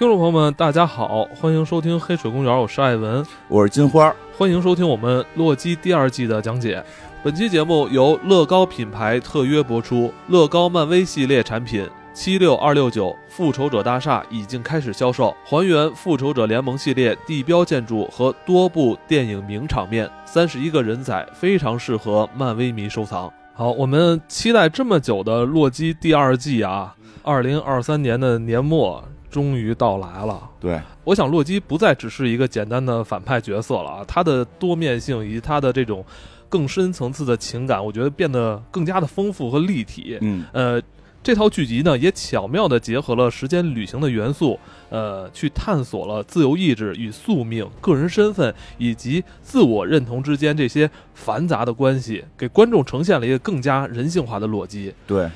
听众朋友们，大家好，欢迎收听《黑水公园》，我是艾文，我是金花，欢迎收听我们《洛基》第二季的讲解。本期节目由乐高品牌特约播出，乐高漫威系列产品七六二六九复仇者大厦已经开始销售，还原复仇者联盟系列地标建筑和多部电影名场面，三十一个人仔，非常适合漫威迷收藏。好，我们期待这么久的《洛基》第二季啊，二零二三年的年末终于到来了。对，我想洛基不再只是一个简单的反派角色了啊，他的多面性以及他的这种更深层次的情感，我觉得变得更加的丰富和立体。嗯，呃，这套剧集呢，也巧妙地结合了时间旅行的元素，呃，去探索了自由意志与宿命、个人身份以及自我认同之间这些繁杂的关系，给观众呈现了一个更加人性化的洛基。对，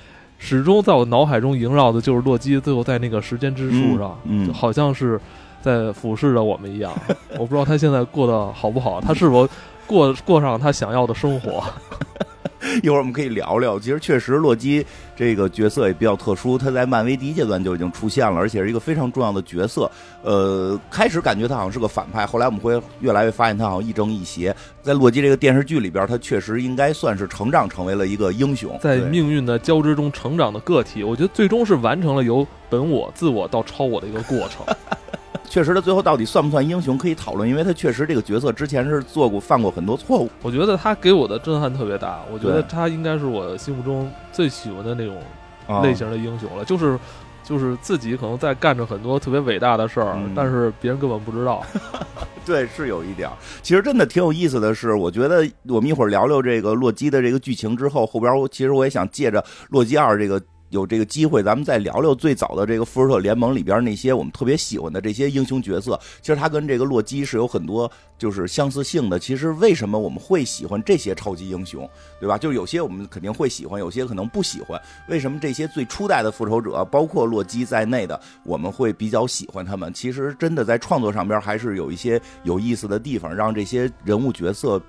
始终在我脑海中萦绕的就是洛基最后在那个时间之树上，嗯嗯就好像是在俯视着我们一样。我不知道他现在过得好不好，他是否过过上他想要的生活。一会儿我们可以聊聊。其实确实，洛基这个角色也比较特殊，他在漫威第一阶段就已经出现了，而且是一个非常重要的角色。呃，开始感觉他好像是个反派，后来我们会越来越发现他好像亦正亦邪。在洛基这个电视剧里边，他确实应该算是成长成为了一个英雄，在命运的交织中成长的个体，我觉得最终是完成了由本我、自我到超我的一个过程。确实他最后到底算不算英雄可以讨论，因为他确实这个角色之前是做过犯过很多错误。我觉得他给我的震撼特别大，我觉得他应该是我心目中最喜欢的那种啊类型的英雄了，就是。就是自己可能在干着很多特别伟大的事儿，嗯但是别人根本不知道。对，是有一点儿。其实真的挺有意思的是，我觉得我们一会儿聊聊这个洛基的这个剧情之后，后边我其实我也想借着洛基二这个。有这个机会，咱们再聊聊最早的这个复仇者联盟里边那些我们特别喜欢的这些英雄角色。其实他跟这个洛基是有很多就是相似性的。其实为什么我们会喜欢这些超级英雄，对吧？就是有些我们肯定会喜欢，有些可能不喜欢。为什么这些最初代的复仇者，包括洛基在内的，我们会比较喜欢他们？其实真的在创作上边还是有一些有意思的地方，让这些人物角色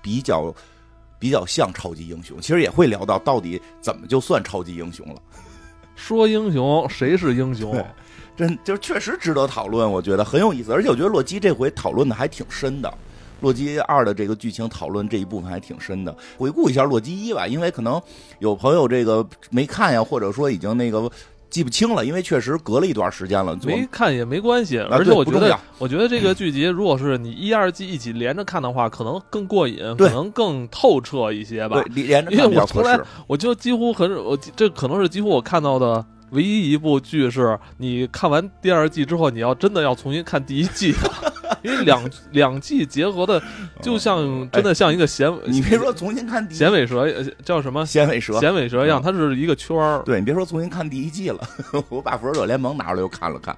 比较比较像超级英雄。其实也会聊到到底怎么就算超级英雄了。说英雄，谁是英雄？真就确实值得讨论，我觉得很有意思，而且我觉得洛基这回讨论的还挺深的。洛基二的这个剧情讨论这一部分还挺深的。回顾一下洛基一吧，因为可能有朋友这个没看呀，或者说已经那个记不清了，因为确实隔了一段时间了。没看也没关系，啊而且我觉得我觉得这个剧集，如果是你一二季一起连着看的话，可能更过瘾，可能更透彻一些吧对。连着因为看比较我从来。我就几乎很，我这可能是几乎我看到的唯一一部剧，是你看完第二季之后，你要真的要重新看第一季的，因为两 两季结合的就像真的像一个衔哦你别说重新看第一衔尾蛇，呃叫什么衔尾蛇，衔尾蛇一样，嗯它是一个圈儿，对你别说重新看第一季了，我把复仇者联盟拿出来又看了看，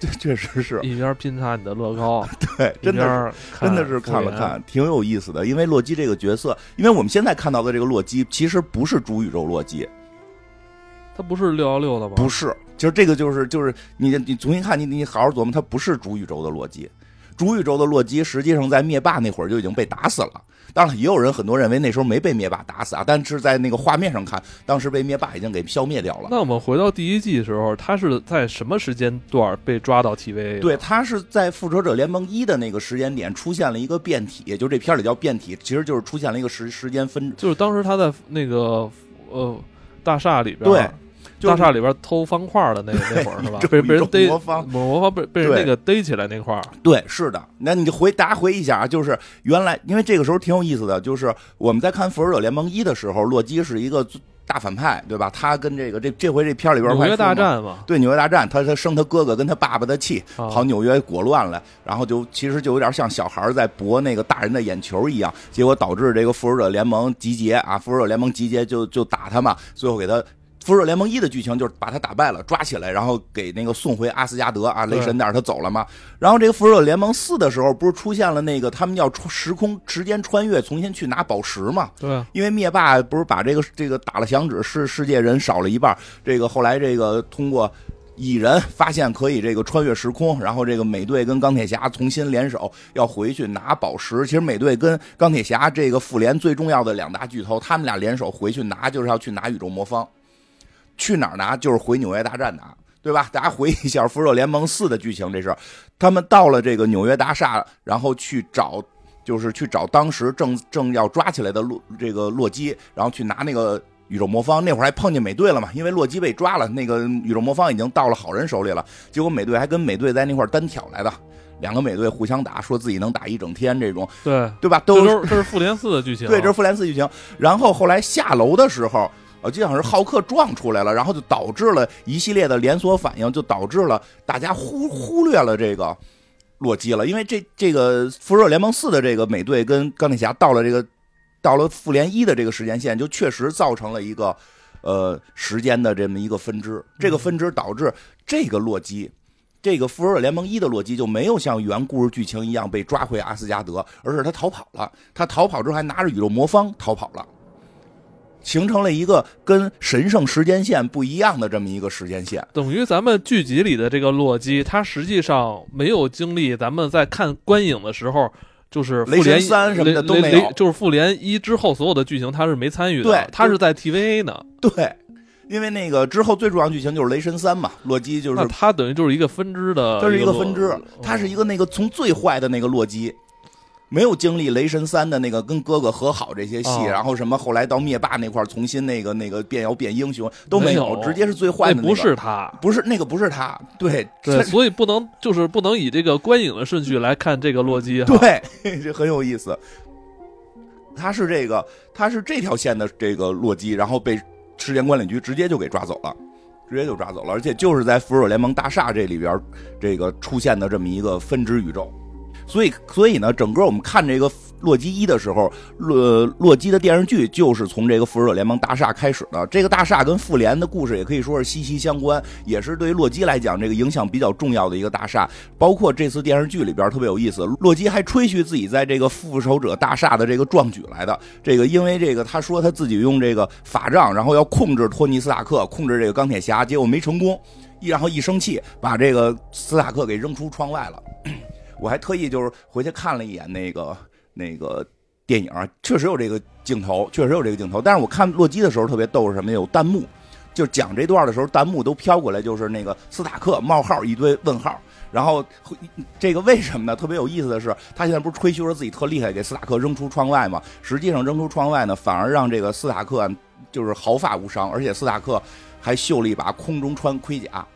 这确实是一边拼插你的乐高，对，真的是。真的是看了看，挺有意思的。因为洛基这个角色，因为我们现在看到的这个洛基，其实不是主宇宙洛基，他不是六幺六的吧？不是。其实这个就是就是你你重新看，你你好好琢磨，他不是主宇宙的洛基。主宇宙的洛基实际上在灭霸那会儿就已经被打死了。当然，也有人很多认为那时候没被灭霸打死啊，但是在那个画面上看，当时被灭霸已经给消灭掉了。那我们回到第一季的时候，他是在什么时间段被抓到 TVA？对，他是在复仇者联盟一的那个时间点出现了一个变体，就这片儿里叫变体，其实就是出现了一个时时间分。就是当时他在那个呃大厦里边，对，就是大厦里边偷方块的那那会儿 是吧这？被被人逮魔方魔方被被人那个逮起来那块儿，对，是的。那你就回大家回忆一下啊，就是原来因为这个时候挺有意思的，就是我们在看复仇者联盟一的时候，洛基是一个大反派，对吧？他跟这个这这回这片里边纽约大。战嘛，对纽约大战，他他生他哥哥跟他爸爸的气，啊跑纽约裹乱了，然后就其实就有点像小孩在博那个大人的眼球一样，结果导致这个复仇者联盟集结啊，复仇者联盟集结就就打他嘛，最后给他。复仇者联盟一的剧情就是把他打败了，抓起来，然后给那个送回阿斯加德啊，雷神带着他走了嘛。然后这个复仇者联盟四的时候，不是出现了那个他们要穿时空时间穿越，重新去拿宝石嘛？对啊，因为灭霸不是把这个这个打了响指，世世界人少了一半，这个后来这个通过蚁人发现可以这个穿越时空，然后这个美队跟钢铁侠重新联手要回去拿宝石。其实美队跟钢铁侠这个复联最重要的两大巨头，他们俩联手回去拿，就是要去拿宇宙魔方。去哪儿拿？就是回纽约大战拿。对吧？大家回忆一下《复仇者联盟四》的剧情，这是他们到了这个纽约大厦，然后去找，就是去找当时正正要抓起来的洛这个洛基，然后去拿那个宇宙魔方。那会儿还碰见美队了嘛？因为洛基被抓了，那个宇宙魔方已经到了好人手里了。结果美队还跟美队在那块单挑来的，两个美队互相打，说自己能打一整天，这种对对吧？都是这是复联四的剧情，对，这是复联四剧情。然后后来下楼的时候，呃，就像是浩克撞出来了，然后就导致了一系列的连锁反应，就导致了大家忽忽略了这个洛基了。因为这这个复仇者联盟四的这个美队跟钢铁侠到了这个到了复联一的这个时间线，就确实造成了一个呃时间的这么一个分支。这个分支导致这个洛基。这个复仇者联盟一的洛基就没有像原故事剧情一样被抓回阿斯加德，而是他逃跑了。他逃跑之后还拿着宇宙魔方逃跑了，形成了一个跟神圣时间线不一样的这么一个时间线。等于咱们剧集里的这个洛基，他实际上没有经历咱们在看观影的时候，就是复雷神联三什么的都没有就是复联一之后所有的剧情他是没参与的，对他是在 TVA 呢，对，因为那个之后最重要的剧情就是雷神三嘛，洛基就是那他等于就是一个分支的，它是一一个分支洛，它是一个那个从最坏的那个洛基。没有经历雷神三的那个跟哥哥和好这些戏，哦然后什么后来到灭霸那块儿重新那个那个变妖变英雄都没没有直接是最坏的、那个。那不是他。不是那个不是他，对对，所以不能就是不能以这个观影的顺序来看这个洛基哈。对，这很有意思。他是这个，他是这条线的这个洛基，然后被时间管理局直接就给抓走了，直接就抓走了，而且就是在复仇者联盟大厦这里边这个出现的这么一个分支宇宙。所以，所以呢，整个我们看这个洛基一的时候，洛洛基的电视剧就是从这个复仇者联盟大厦开始的。这个大厦跟复联的故事也可以说是息息相关，也是对于洛基来讲这个影响比较重要的一个大厦。包括这次电视剧里边特别有意思，洛基还吹嘘自己在这个复仇者大厦的这个壮举来的。这个因为这个他说他自己用这个法杖，然后要控制托尼斯塔克，控制这个钢铁侠，结果没成功，然后一生气把这个斯塔克给扔出窗外了。我还特意就是回去看了一眼那个那个电影，确实有这个镜头，确实有这个镜头。但是我看洛基的时候特别逗是什么？有弹幕，就讲这段的时候，弹幕都飘过来，就是那个斯塔克冒号一堆问号。然后这个为什么呢？特别有意思的是，他现在不是吹嘘说自己特厉害，给斯塔克扔出窗外吗？实际上扔出窗外呢，反而让这个斯塔克就是毫发无伤，而且斯塔克还秀了一把空中穿盔甲。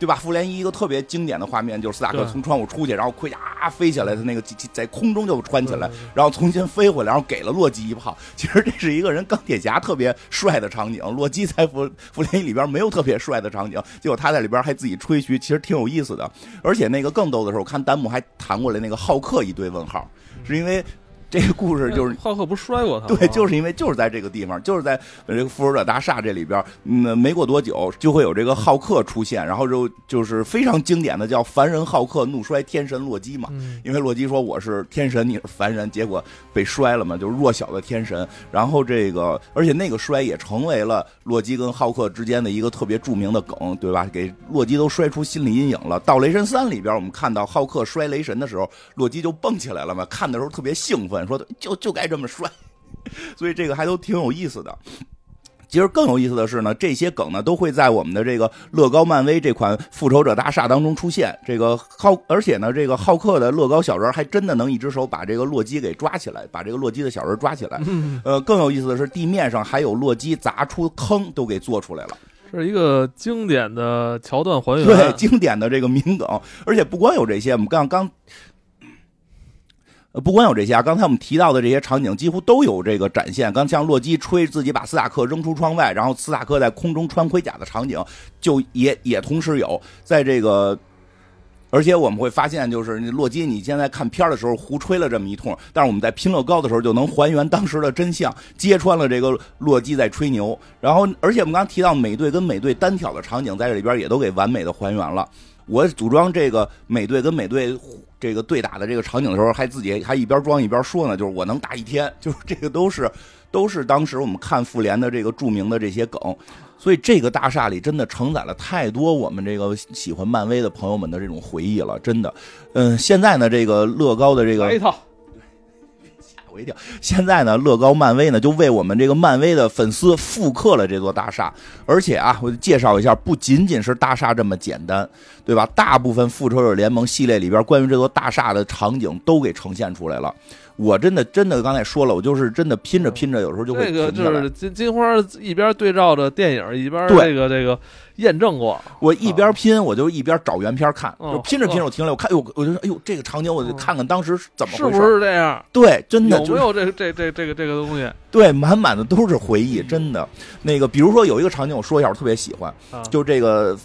对吧？复联一一个特别经典的画面就是斯塔克从窗户出去，然后盔甲啊飞起来，他那个在空中就穿起来然后重新飞回来，然后给了洛基一炮。其实这是一个人钢铁侠特别帅的场景，洛基在复复联一里边没有特别帅的场景，结果他在里边还自己吹嘘，其实挺有意思的。而且那个更逗的是，我看弹幕还弹过来那个浩克一堆问号，是因为这个故事就是浩克不是摔过他吗？对，就是因为就是在这个地方，就是在呃这个复仇者大厦这里边，嗯，没过多久就会有这个浩克出现，然后就就是非常经典的叫凡人浩克怒摔天神洛基嘛，嗯因为洛基说我是天神，你是凡人，结果被摔了嘛，就是弱小的天神。然后这个，而且那个摔也成为了洛基跟浩克之间的一个特别著名的梗，对吧？给洛基都摔出心理阴影了。到雷神三里边，我们看到浩克摔雷神的时候，洛基就蹦起来了嘛，看的时候特别兴奋，说就就该这么帅。所以这个还都挺有意思的。其实更有意思的是呢，这些梗呢都会在我们的这个乐高漫威这款复仇者大厦当中出现。这个浩，而且呢，这个浩克的乐高小人还真的能一只手把这个洛基给抓起来，把这个洛基的小人抓起来。嗯 呃，更有意思的是，地面上还有洛基砸出坑都给做出来了。是一个经典的桥段还原。对，经典的这个名梗，而且不光有这些，我们刚刚。不光有这些啊，刚才我们提到的这些场景几乎都有这个展现。刚像洛基吹自己把斯塔克扔出窗外，然后斯塔克在空中穿盔甲的场景，就也也同时有在这个。而且我们会发现，就是洛基，你现在看片儿的时候胡吹了这么一通，但是我们在拼乐高的时候就能还原当时的真相，揭穿了这个洛基在吹牛。然后，而且我们刚刚提到美队跟美队单挑的场景，在这里边也都给完美的还原了。我组装这个美队跟美队这个对打的这个场景的时候，还自己还一边装一边说呢，就是我能打一天，就是这个都是都是当时我们看复联的这个著名的这些梗，所以这个大厦里真的承载了太多我们这个喜欢漫威的朋友们的这种回忆了，真的。嗯，现在呢，这个乐高的这个一套，我一定。现在呢，乐高漫威呢就为我们这个漫威的粉丝复刻了这座大厦，而且啊，我介绍一下，不仅仅是大厦这么简单，对吧？大部分复仇者联盟系列里边关于这座大厦的场景都给呈现出来了。我真的真的刚才说了，我就是真的拼着拼着，有时候就会这个就是金金花一边对照着电影，一边对这个这个验证过。我一边拼，我就一边找原片看，哦就拼着拼着我停了，我看，哎呦，我就说，哎呦，这个场景我就哦看看当时怎么是回事。不是这样？对，真的有就是没有这这这这个这个东西对，满满的都是回忆，真的。那个，比如说有一个场景，我说一下，我特别喜欢，啊？就这个。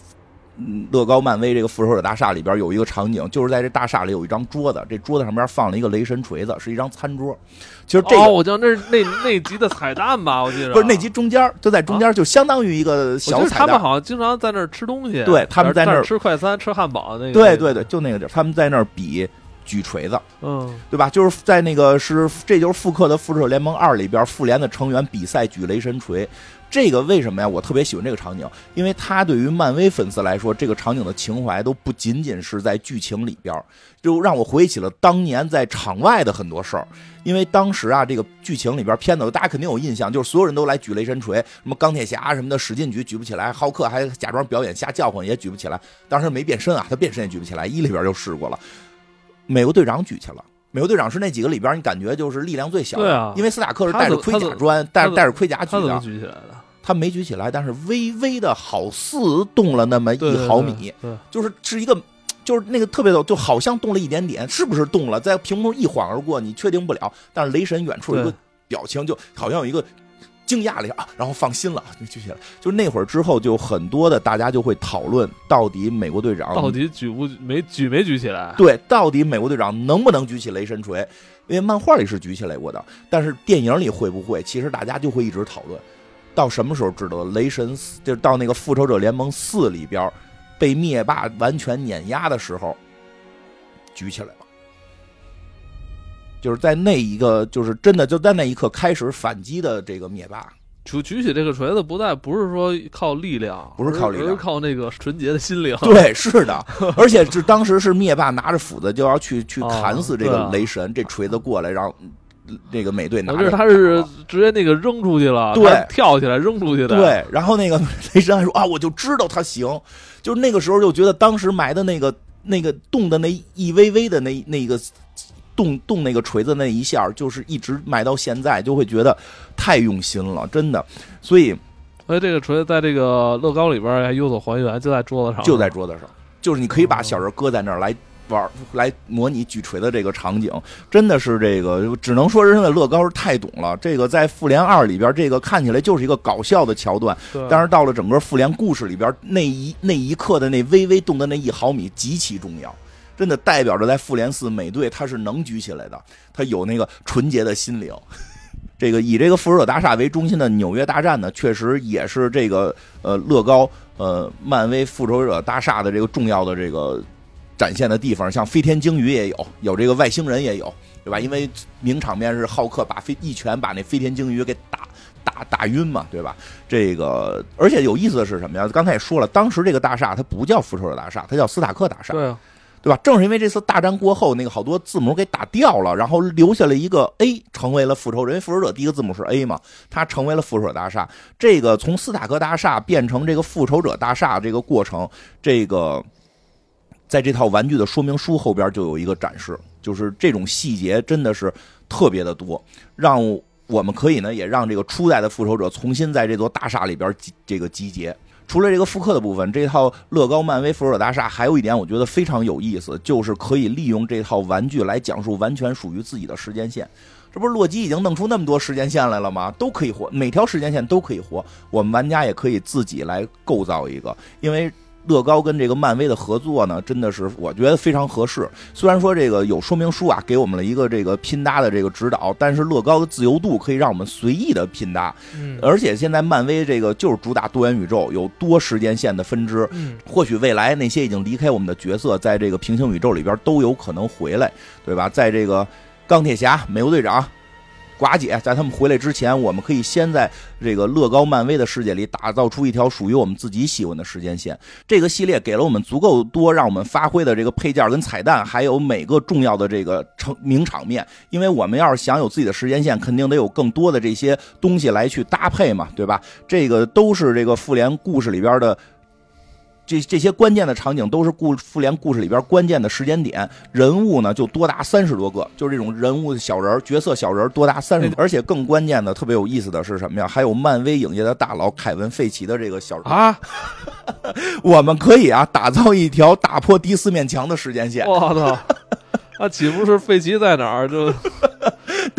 嗯，乐高漫威这个复仇者大厦里边有一个场景，就是在这大厦里有一张桌子，这桌子上边放了一个雷神锤子，是一张餐桌。其实这个、哦，我记得那是那那集的彩蛋吧？我记得不是那集中间，就在中间，就相当于一个小彩蛋。得他们好像经常在那儿吃东西，对他们在那儿吃快餐、吃汉堡那个。对对对，，就那个地儿，他们在那儿比举锤子。嗯，对吧？就是在那个是，这就是复刻的《复仇者联盟二》里边，复联的成员比赛举雷神锤。这个为什么呀？我特别喜欢这个场景，因为它对于漫威粉丝来说，这个场景的情怀都不仅仅是在剧情里边，就让我回忆起了当年在场外的很多事儿。因为当时啊，这个剧情里边片子大家肯定有印象，就是所有人都来举雷神锤，什么钢铁侠什么的使劲举举不起来，浩克还假装表演瞎叫唤也举不起来。当时没变身啊，他变身也举不起来，一里边就试过了。美国队长举去了。美国队长是那几个里边，你感觉就是力量最小的，对啊因为斯塔克是带着盔甲砖，带着带着盔甲举的，举起来的？他没举起来，但是微微的好似动了那么一毫米，对对就是是一个，就是那个特别的，就好像动了一点点，是不是动了？在屏幕一晃而过，你确定不了。但是雷神远处有一个表情，就好像有一个惊讶了一下啊，然后放心了，就举起来。就那会儿之后，就很多的大家就会讨论，到底美国队长到底举不没举没举起来？对，到底美国队长能不能举起雷神锤？因为漫画里是举起来过的，但是电影里会不会？其实大家就会一直讨论。到什么时候知道的？雷神四就是到那个复仇者联盟四里边被灭霸完全碾压的时候，举起来了。就是在那一个，就是真的就在那一刻开始反击的这个灭霸，举举起这个锤子，不但不是说靠力量，不是靠力量而是靠那个纯洁的心灵。对，是的，而且是当时是灭霸拿着斧子就要去去哦砍死这个雷神，这锤子过来让嗯这个美队拿我着打这他是直接那个扔出去了，对跳起来扔出去的。，对，然后那个雷神还说啊，我就知道他行，就是那个时候就觉得当时埋的那个那个动的那一微微的那那个动动那个锤子那一下，就是一直埋到现在，就会觉得太用心了，真的。所以所以这个锤子在这个乐高里边还有所还原，就在桌子上，就在桌子上，就是你可以把小人搁在那儿来。玩来模拟举锤的这个场景，真的是这个，只能说人的乐高是太懂了。这个在复联二里边，这个看起来就是一个搞笑的桥段，但是到了整个复联故事里边，那一那一刻的那微微动的那一毫米极其重要，真的代表着在复联四美队他是能举起来的，他有那个纯洁的心灵。这个以这个复仇者大厦为中心的纽约大战呢，确实也是这个呃乐高呃漫威复仇者大厦的这个重要的这个展现的地方，像飞天鲸鱼也有，有这个外星人也有，对吧？因为名场面是浩克把飞一拳把那飞天鲸鱼给打打打晕嘛，对吧？这个而且有意思的是什么呀？刚才也说了，当时这个大厦它不叫复仇者大厦，它叫斯塔克大厦，对啊，对吧？正是因为这次大战过后，那个好多字母给打掉了，然后留下了一个 A，成为了复仇者。因为复仇者第一个字母是 A 嘛，它成为了复仇者大厦。这个从斯塔克大厦变成这个复仇者大厦这个过程，这个在这套玩具的说明书后边就有一个展示，就是这种细节真的是特别的多，让我们可以呢也让这个初代的复仇者重新在这座大厦里边集这个集结。除了这个复刻的部分，这套乐高漫威复仇者大厦还有一点我觉得非常有意思，就是可以利用这套玩具来讲述完全属于自己的时间线。这不是洛基已经弄出那么多时间线来了吗？都可以活，每条时间线都可以活。我们玩家也可以自己来构造一个，因为乐高跟这个漫威的合作呢，真的是我觉得非常合适。虽然说这个有说明书啊，给我们了一个这个拼搭的这个指导，但是乐高的自由度可以让我们随意的拼搭。嗯而且现在漫威这个就是主打多元宇宙，有多时间线的分支。嗯，或许未来那些已经离开我们的角色，在这个平行宇宙里边都有可能回来，对吧？在这个钢铁侠、美国队长、寡姐在他们回来之前，我们可以先在这个乐高、漫威的世界里打造出一条属于我们自己喜欢的时间线。这个系列给了我们足够多让我们发挥的这个配件跟彩蛋，还有每个重要的这个成名场面。因为我们要是想有自己的时间线，肯定得有更多的这些东西来去搭配嘛，对吧？这个都是这个复联故事里边的。这这些关键的场景都是故复联故事里边关键的时间点，人物呢就多达三十多个，就是这种人物小人角色小人多达三十，而且更关键的、特别有意思的是什么呀？还有漫威影业的大佬凯文·费奇的这个小人啊，我们可以啊打造一条打破第四面墙的时间线。我操，那岂不是费奇在哪儿就？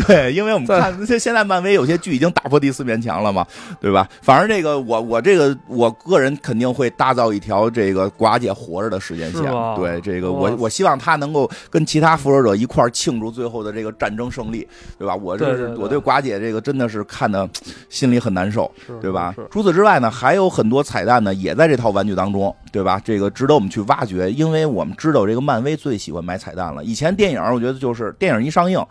对，因为我们看现现在漫威有些剧已经打破第四面墙了嘛，对吧？反正这个我我这个我个人肯定会搭造一条这个寡姐活着的时间线。对，这个我我希望她能够跟其他复仇者一块庆祝最后的这个战争胜利，对吧？我这是我对寡姐这个真的是看的心里很难受，对吧？除此之外呢，还有很多彩蛋呢，也在这套玩具当中，对吧？这个值得我们去挖掘，因为我们知道这个漫威最喜欢买彩蛋了。以前电影我觉得就是电影一上映。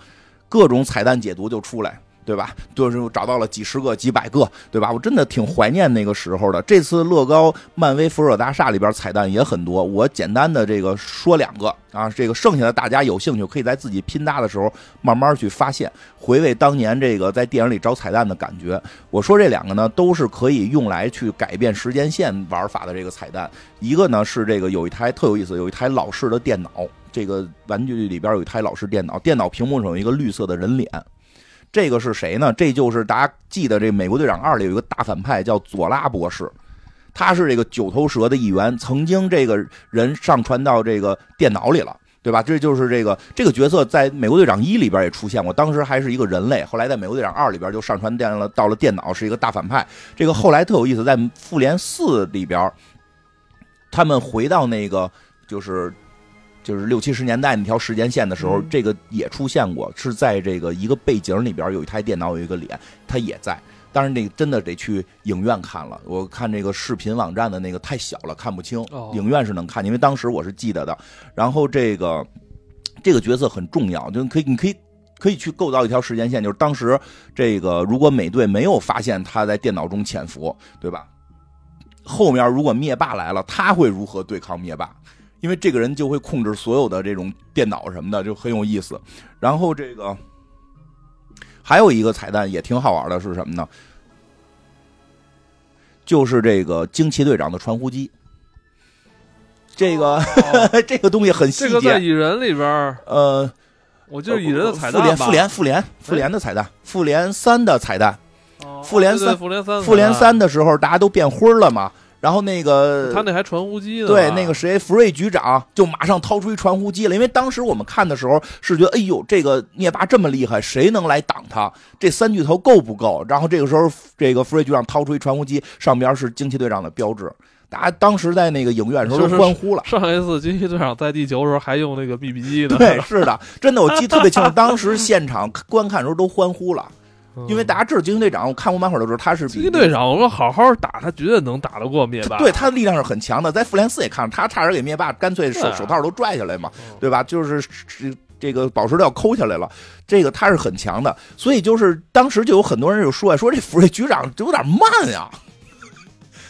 各种彩蛋解读就出来，对吧？就是找到了几十个、几百个，对吧？我真的挺怀念那个时候的。这次乐高漫威复仇大厦里边彩蛋也很多，我简单的这个说两个啊，这个剩下的大家有兴趣可以在自己拼搭的时候慢慢去发现，回味当年这个在电影里找彩蛋的感觉。我说这两个呢，都是可以用来去改变时间线玩法的这个彩蛋。一个呢是这个有一台特有意思，有一台老式的电脑。这个玩具里边有一台老式电脑，电脑屏幕上有一个绿色的人脸，这个是谁呢？这就是大家记得这《美国队长二》里有一个大反派叫佐拉博士，他是这个九头蛇的一员，曾经这个人上传到这个电脑里了，对吧？这就是这个这个角色在《美国队长一》里边也出现过，当时还是一个人类，后来在《美国队长二》里边就上传电了到了电脑，是一个大反派。这个后来特有意思，在《复联四》里边，他们回到那个就是。就是六七十年代那条时间线的时候，这个也出现过，是在这个一个背景里边有一台电脑，有一个脸，他也在。当然，那个真的得去影院看了。我看这个视频网站的那个太小了，看不清。影院是能看，因为当时我是记得的。然后这个这个角色很重要，就可以你可以可以去构造一条时间线，就是当时这个如果美队没有发现他在电脑中潜伏，对吧？后面如果灭霸来了，他会如何对抗灭霸？因为这个人就会控制所有的这种电脑什么的，就很有意思。然后这个还有一个彩蛋也挺好玩的，是什么呢？就是这个惊奇队长的传呼机。这个 这个东西很细节。这个在蚁人里边呃，我就是蚁人的彩蛋复联复联复联复联的彩蛋，复联三的彩蛋。复联三复联三复联三的时候，大家都变灰了嘛。然后那个他那还传呼机呢，对，那个谁，福瑞局长就马上掏出一传呼机了，因为当时我们看的时候是觉得，哎呦，这个灭霸这么厉害，谁能来挡他？这三巨头够不够？然后这个时候，这个福瑞局长掏出一传呼机，上边是惊奇队长的标志，大家当时在那个影院时候都欢呼了。上一次惊奇队长在地球的时候还用那个 BB 机呢，对，是的，真的，我记得特别清楚，当时现场观看的时候都欢呼了。因为大家知道惊奇队长，我看过漫画的时候，他是惊奇队长。我说好好打，他绝对能打得过灭霸。对，他的力量是很强的，在复联四也看，他差点给灭霸干脆手手套都拽下来嘛，对吧？就是这个宝石都要抠下来了。这个他是很强的，所以就是当时就有很多人就说说这福瑞局长就有点慢呀，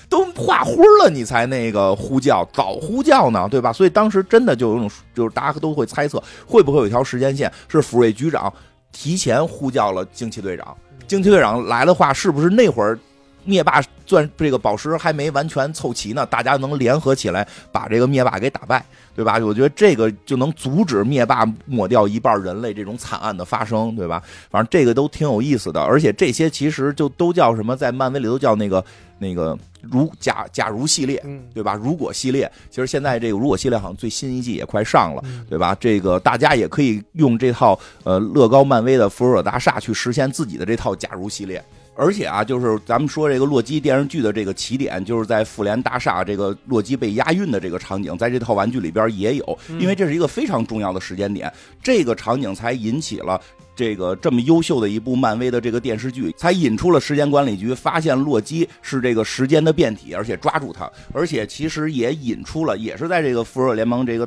都画灰了你才那个呼叫，早呼叫呢，对吧？所以当时真的就有种，就是大家都会猜测，会不会有一条时间线是福瑞局长。提前呼叫了惊奇队长，惊奇队长来的话，是不是那会儿灭霸钻这个宝石还没完全凑齐呢？大家能联合起来把这个灭霸给打败，对吧？我觉得这个就能阻止灭霸抹掉一半人类这种惨案的发生，对吧？反正这个都挺有意思的，而且这些其实就都叫什么，在漫威里都叫那个那个。如假假如系列，对吧？如果系列，其实现在这个如果系列好像最新一季也快上了，对吧？这个大家也可以用这套呃乐高漫威的复仇者大厦去实现自己的这套假如系列。而且啊，就是咱们说这个洛基电视剧的这个起点，就是在复联大厦这个洛基被押运的这个场景，在这套玩具里边也有，因为这是一个非常重要的时间点，这个场景才引起了。这个这么优秀的一部漫威的这个电视剧，才引出了时间管理局，发现洛基是这个时间的变体，而且抓住他，而且其实也引出了，也是在这个复仇者联盟这个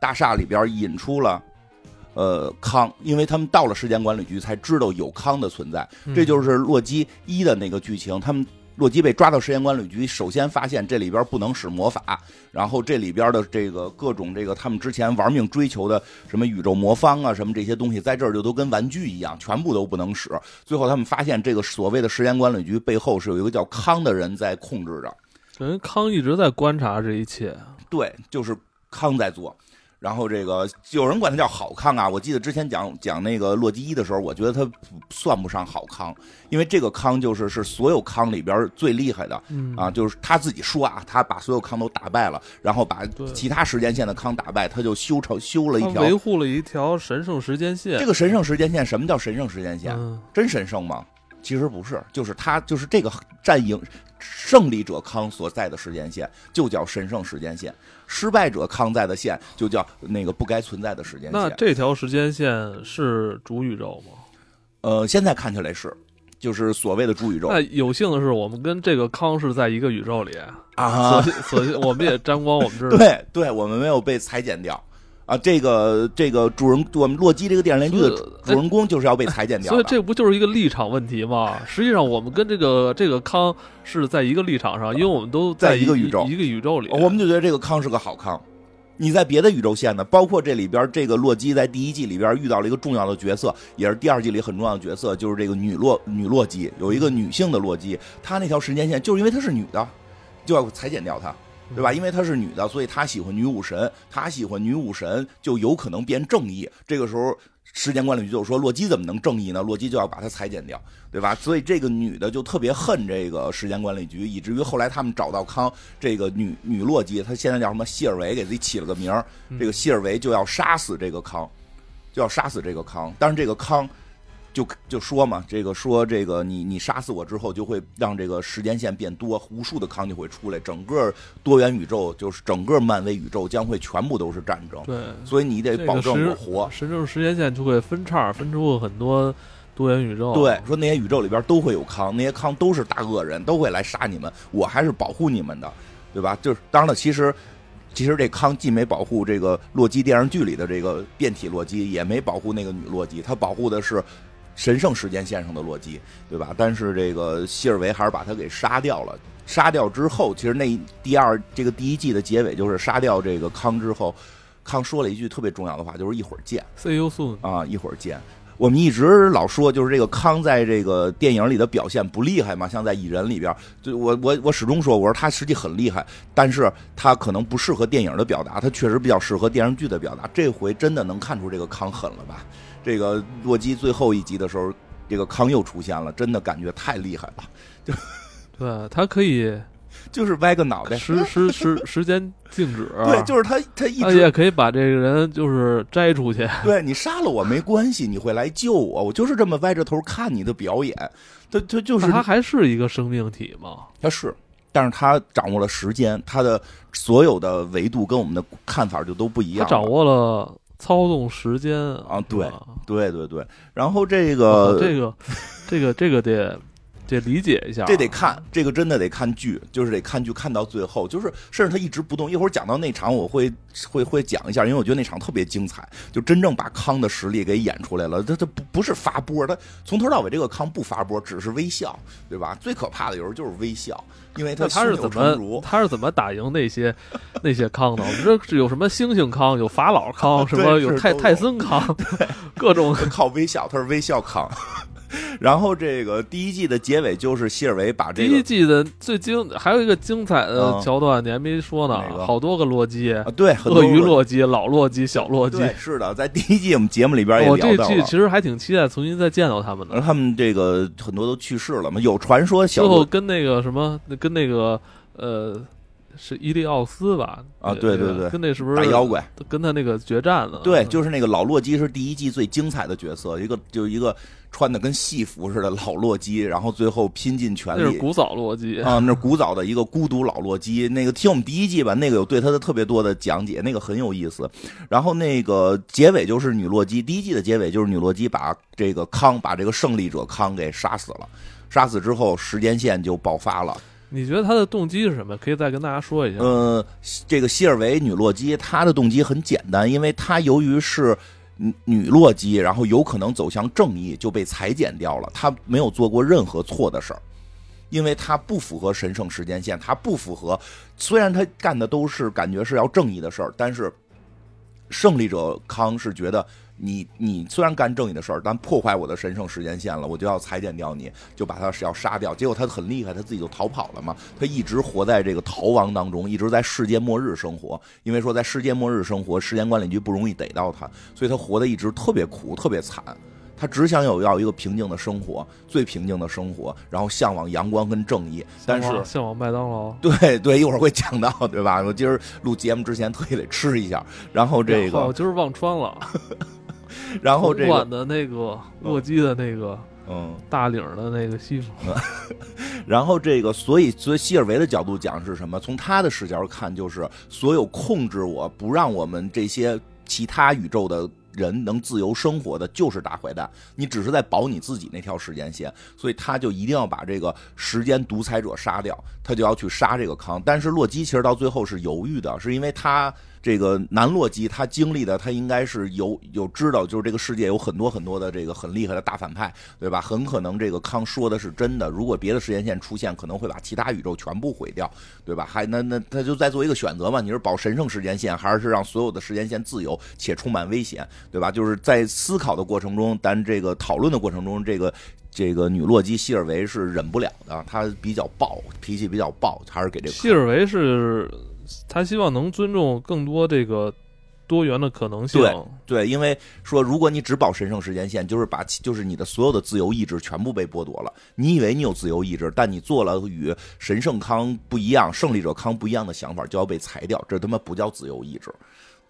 大厦里边引出了，呃康，因为他们到了时间管理局才知道有康的存在，嗯这就是洛基一的那个剧情，他们。洛基被抓到时间管理局，首先发现这里边不能使魔法，然后这里边的这个各种这个他们之前玩命追求的什么宇宙魔方啊，什么这些东西，在这儿就都跟玩具一样，全部都不能使。最后他们发现这个所谓的时间管理局背后是有一个叫康的人在控制着，人康一直在观察这一切，对，就是康在做。然后这个有人管他叫好康啊，我记得之前讲讲那个洛基一的时候，我觉得他不算不上好康，因为这个康就是是所有康里边最厉害的，嗯啊，就是他自己说啊，他把所有康都打败了，然后把其他时间线的康打败，他就修成修了一条维护了一条神圣时间线。这个神圣时间线。什么叫神圣时间线？嗯真神圣吗？其实不是，就是他就是这个战赢胜利者康所在的时间线就叫神圣时间线，失败者康在的线就叫那个不该存在的时间线。那这条时间线是主宇宙吗？呃，现在看起来是，就是所谓的主宇宙那有幸的是，我们跟这个康是在一个宇宙里，啊所，所以我们也沾光，我们知道。对对，我们没有被裁剪掉。啊，这个这个主人，我们洛基这个电视连续的主人公就是要被裁剪掉的。所以这不就是一个立场问题吗？实际上，我们跟这个这个康是在一个立场上，因为我们都在一一个宇宙一个宇宙里。我们就觉得这个康是个好康。你在别的宇宙线呢，包括这里边这个洛基在第一季里边遇到了一个重要的角色，也是第二季里很重要的角色，就是这个女洛女洛基，有一个女性的洛基，她那条时间线就是因为她是女的，就要裁剪掉她。对吧？因为她是女的，所以她喜欢女武神，她喜欢女武神就有可能变正义。这个时候，时间管理局就说洛基怎么能正义呢？洛基就要把她裁剪掉，对吧？所以这个女的就特别恨这个时间管理局，以至于后来他们找到康这个女女洛基，她现在叫什么希尔维，给自己起了个名儿，这个希尔维就要杀死这个康，就要杀死这个康。但是这个康就就说嘛，这个说这个你你杀死我之后，就会让这个时间线变多，无数的康就会出来，整个多元宇宙就是整个漫威宇宙将会全部都是战争，对，所以你得保证我活。神圣时间线就会分叉，分出很多多元宇宙。对，说那些宇宙里边都会有康，那些康都是大恶人，都会来杀你们，我还是保护你们的，对吧？就是当然了，其实其实这康既没保护这个洛基电视剧里的这个变体洛基，也没保护那个女洛基，他保护的是神圣时间线上的洛基，对吧？但是这个希尔维还是把他给杀掉了。杀掉之后，其实那第二这个第一季的结尾就是杀掉这个康之后，康说了一句特别重要的话，就是一会儿见。，See you soon。啊，一会儿见。我们一直老说，就是这个康在这个电影里的表现不厉害嘛，像在《蚁人》里边，就我我我始终说，我说他实际很厉害，但是他可能不适合电影的表达，他确实比较适合电视剧的表达。这回真的能看出这个康狠了吧？这个洛基最后一集的时候，这个康又出现了，真的感觉太厉害了，就 对，他可以 就是歪个脑袋，时时时时间静止。对，就是他他一他直也可以把这个人就是摘出去。对你杀了我没关系，你会来救我，我就是这么歪着头看你的表演。他他就是他还是一个生命体吗？他是，但是他掌握了时间，他的所有的维度跟我们的看法就都不一样。他掌握了操纵时间啊对对对对，然后这哦个这个这个这个得得理解一下，这得看，这个真的得看剧，就是得看剧看到最后，就是甚至他一直不动。一会儿讲到那场，我会会会讲一下，因为我觉得那场特别精彩，就真正把康的实力给演出来了。他他不不是发波，他从头到尾这个康不发波，只是微笑，对吧？最可怕的有时候就是微笑，因为他他是怎么。他是怎么打赢那些 那些康的？我们这是有什么星星康，有法老康，什么有有泰泰森康，各种 靠微笑，他是微笑康。然后这个第一季的结尾就是希尔维把这个第一季的最精，还有一个精彩的嗯桥段，你还没说呢好多个洛基，啊，对，鳄鱼洛基、老洛基、小洛基。对，是的，在第一季我们节目里边也我这聊到了。季其实还挺期待重新再见到他们的。而他们这个很多都去世了嘛，有传说小洛最后跟那个什么，跟那个呃，是伊利奥斯吧？啊对对对跟那是不是大妖怪，跟他那个决战了？对，就是那个老洛基是第一季最精彩的角色，一个就一个穿的跟戏服似的老洛基，然后最后拼尽全力。那是古早洛基。啊，那是古早的一个孤独老洛基。那个听我们第一季吧，那个有对他的特别多的讲解，那个很有意思。然后那个结尾就是女洛基，第一季的结尾就是女洛基把这个康，把这个胜利者康给杀死了。杀死之后，时间线就爆发了。你觉得他的动机是什么？可以再跟大家说一下。呃，这个希尔维女洛基，她的动机很简单，因为她由于是女洛基，然后有可能走向正义，就被裁剪掉了。她没有做过任何错的事儿，因为她不符合神圣时间线，她不符合。虽然她干的都是感觉是要正义的事儿，但是胜利者康是觉得。你你虽然干正义的事儿，但破坏我的神圣时间线了，我就要裁剪掉你，就把他是要杀掉。结果他很厉害，他自己就逃跑了嘛。他一直活在这个逃亡当中，一直在世界末日生活。因为说在世界末日生活，时间管理局不容易逮到他，所以他活得一直特别苦，特别惨。他只想有要一个平静的生活，最平静的生活，然后向往阳光跟正义。但是向往麦当劳，对对，一会儿会讲到，对吧？我今儿录节目之前特意得吃一下，然后这个我今儿忘穿了。然后这个的那个洛基的那个嗯大领的那个西服，然后这个所以所以希尔维的角度讲是什么？从他的视角看，就是所有控制我不让我们这些其他宇宙的人能自由生活的，就是大坏蛋。你只是在保你自己那条时间线，所以他就一定要把这个时间独裁者杀掉，他就要去杀这个康。但是洛基其实到最后是犹豫的，是因为他。这个南洛基他经历的，他应该是有有知道，就是这个世界有很多很多的这个很厉害的大反派，对吧？很可能这个康说的是真的。如果别的时间线出现，可能会把其他宇宙全部毁掉，对吧？还那那他就在做一个选择嘛？你是保神圣时间线，还是让所有的时间线自由且充满危险，对吧？就是在思考的过程中，但这个讨论的过程中，这个这个女洛基希尔维是忍不了的，她比较暴，脾气比较暴，还是给这个希尔维是。他希望能尊重更多这个多元的可能性。对对，因为说如果你只保神圣时间线，就是把就是你的所有的自由意志全部被剥夺了。你以为你有自由意志，但你做了与神圣康不一样、胜利者康不一样的想法，就要被裁掉。这他妈不叫自由意志。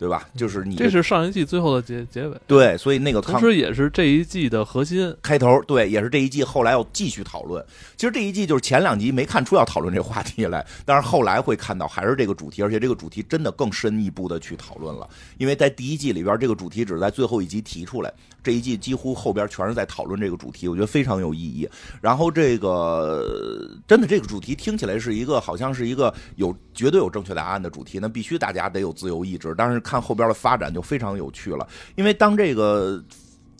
对吧？就是你，这是上一季最后的结结尾。对，所以那个同时也是这一季的核心开头。对，也是这一季后来要继续讨论。其实这一季就是前两集没看出要讨论这话题来，但是后来会看到还是这个主题，而且这个主题真的更深一步的去讨论了。因为在第一季里边，这个主题只是在最后一集提出来，这一季几乎后边全是在讨论这个主题，我觉得非常有意义。然后这个真的这个主题听起来是一个好像是一个有绝对有正确答案的主题，那必须大家得有自由意志，但是。看后边的发展就非常有趣了，因为当这个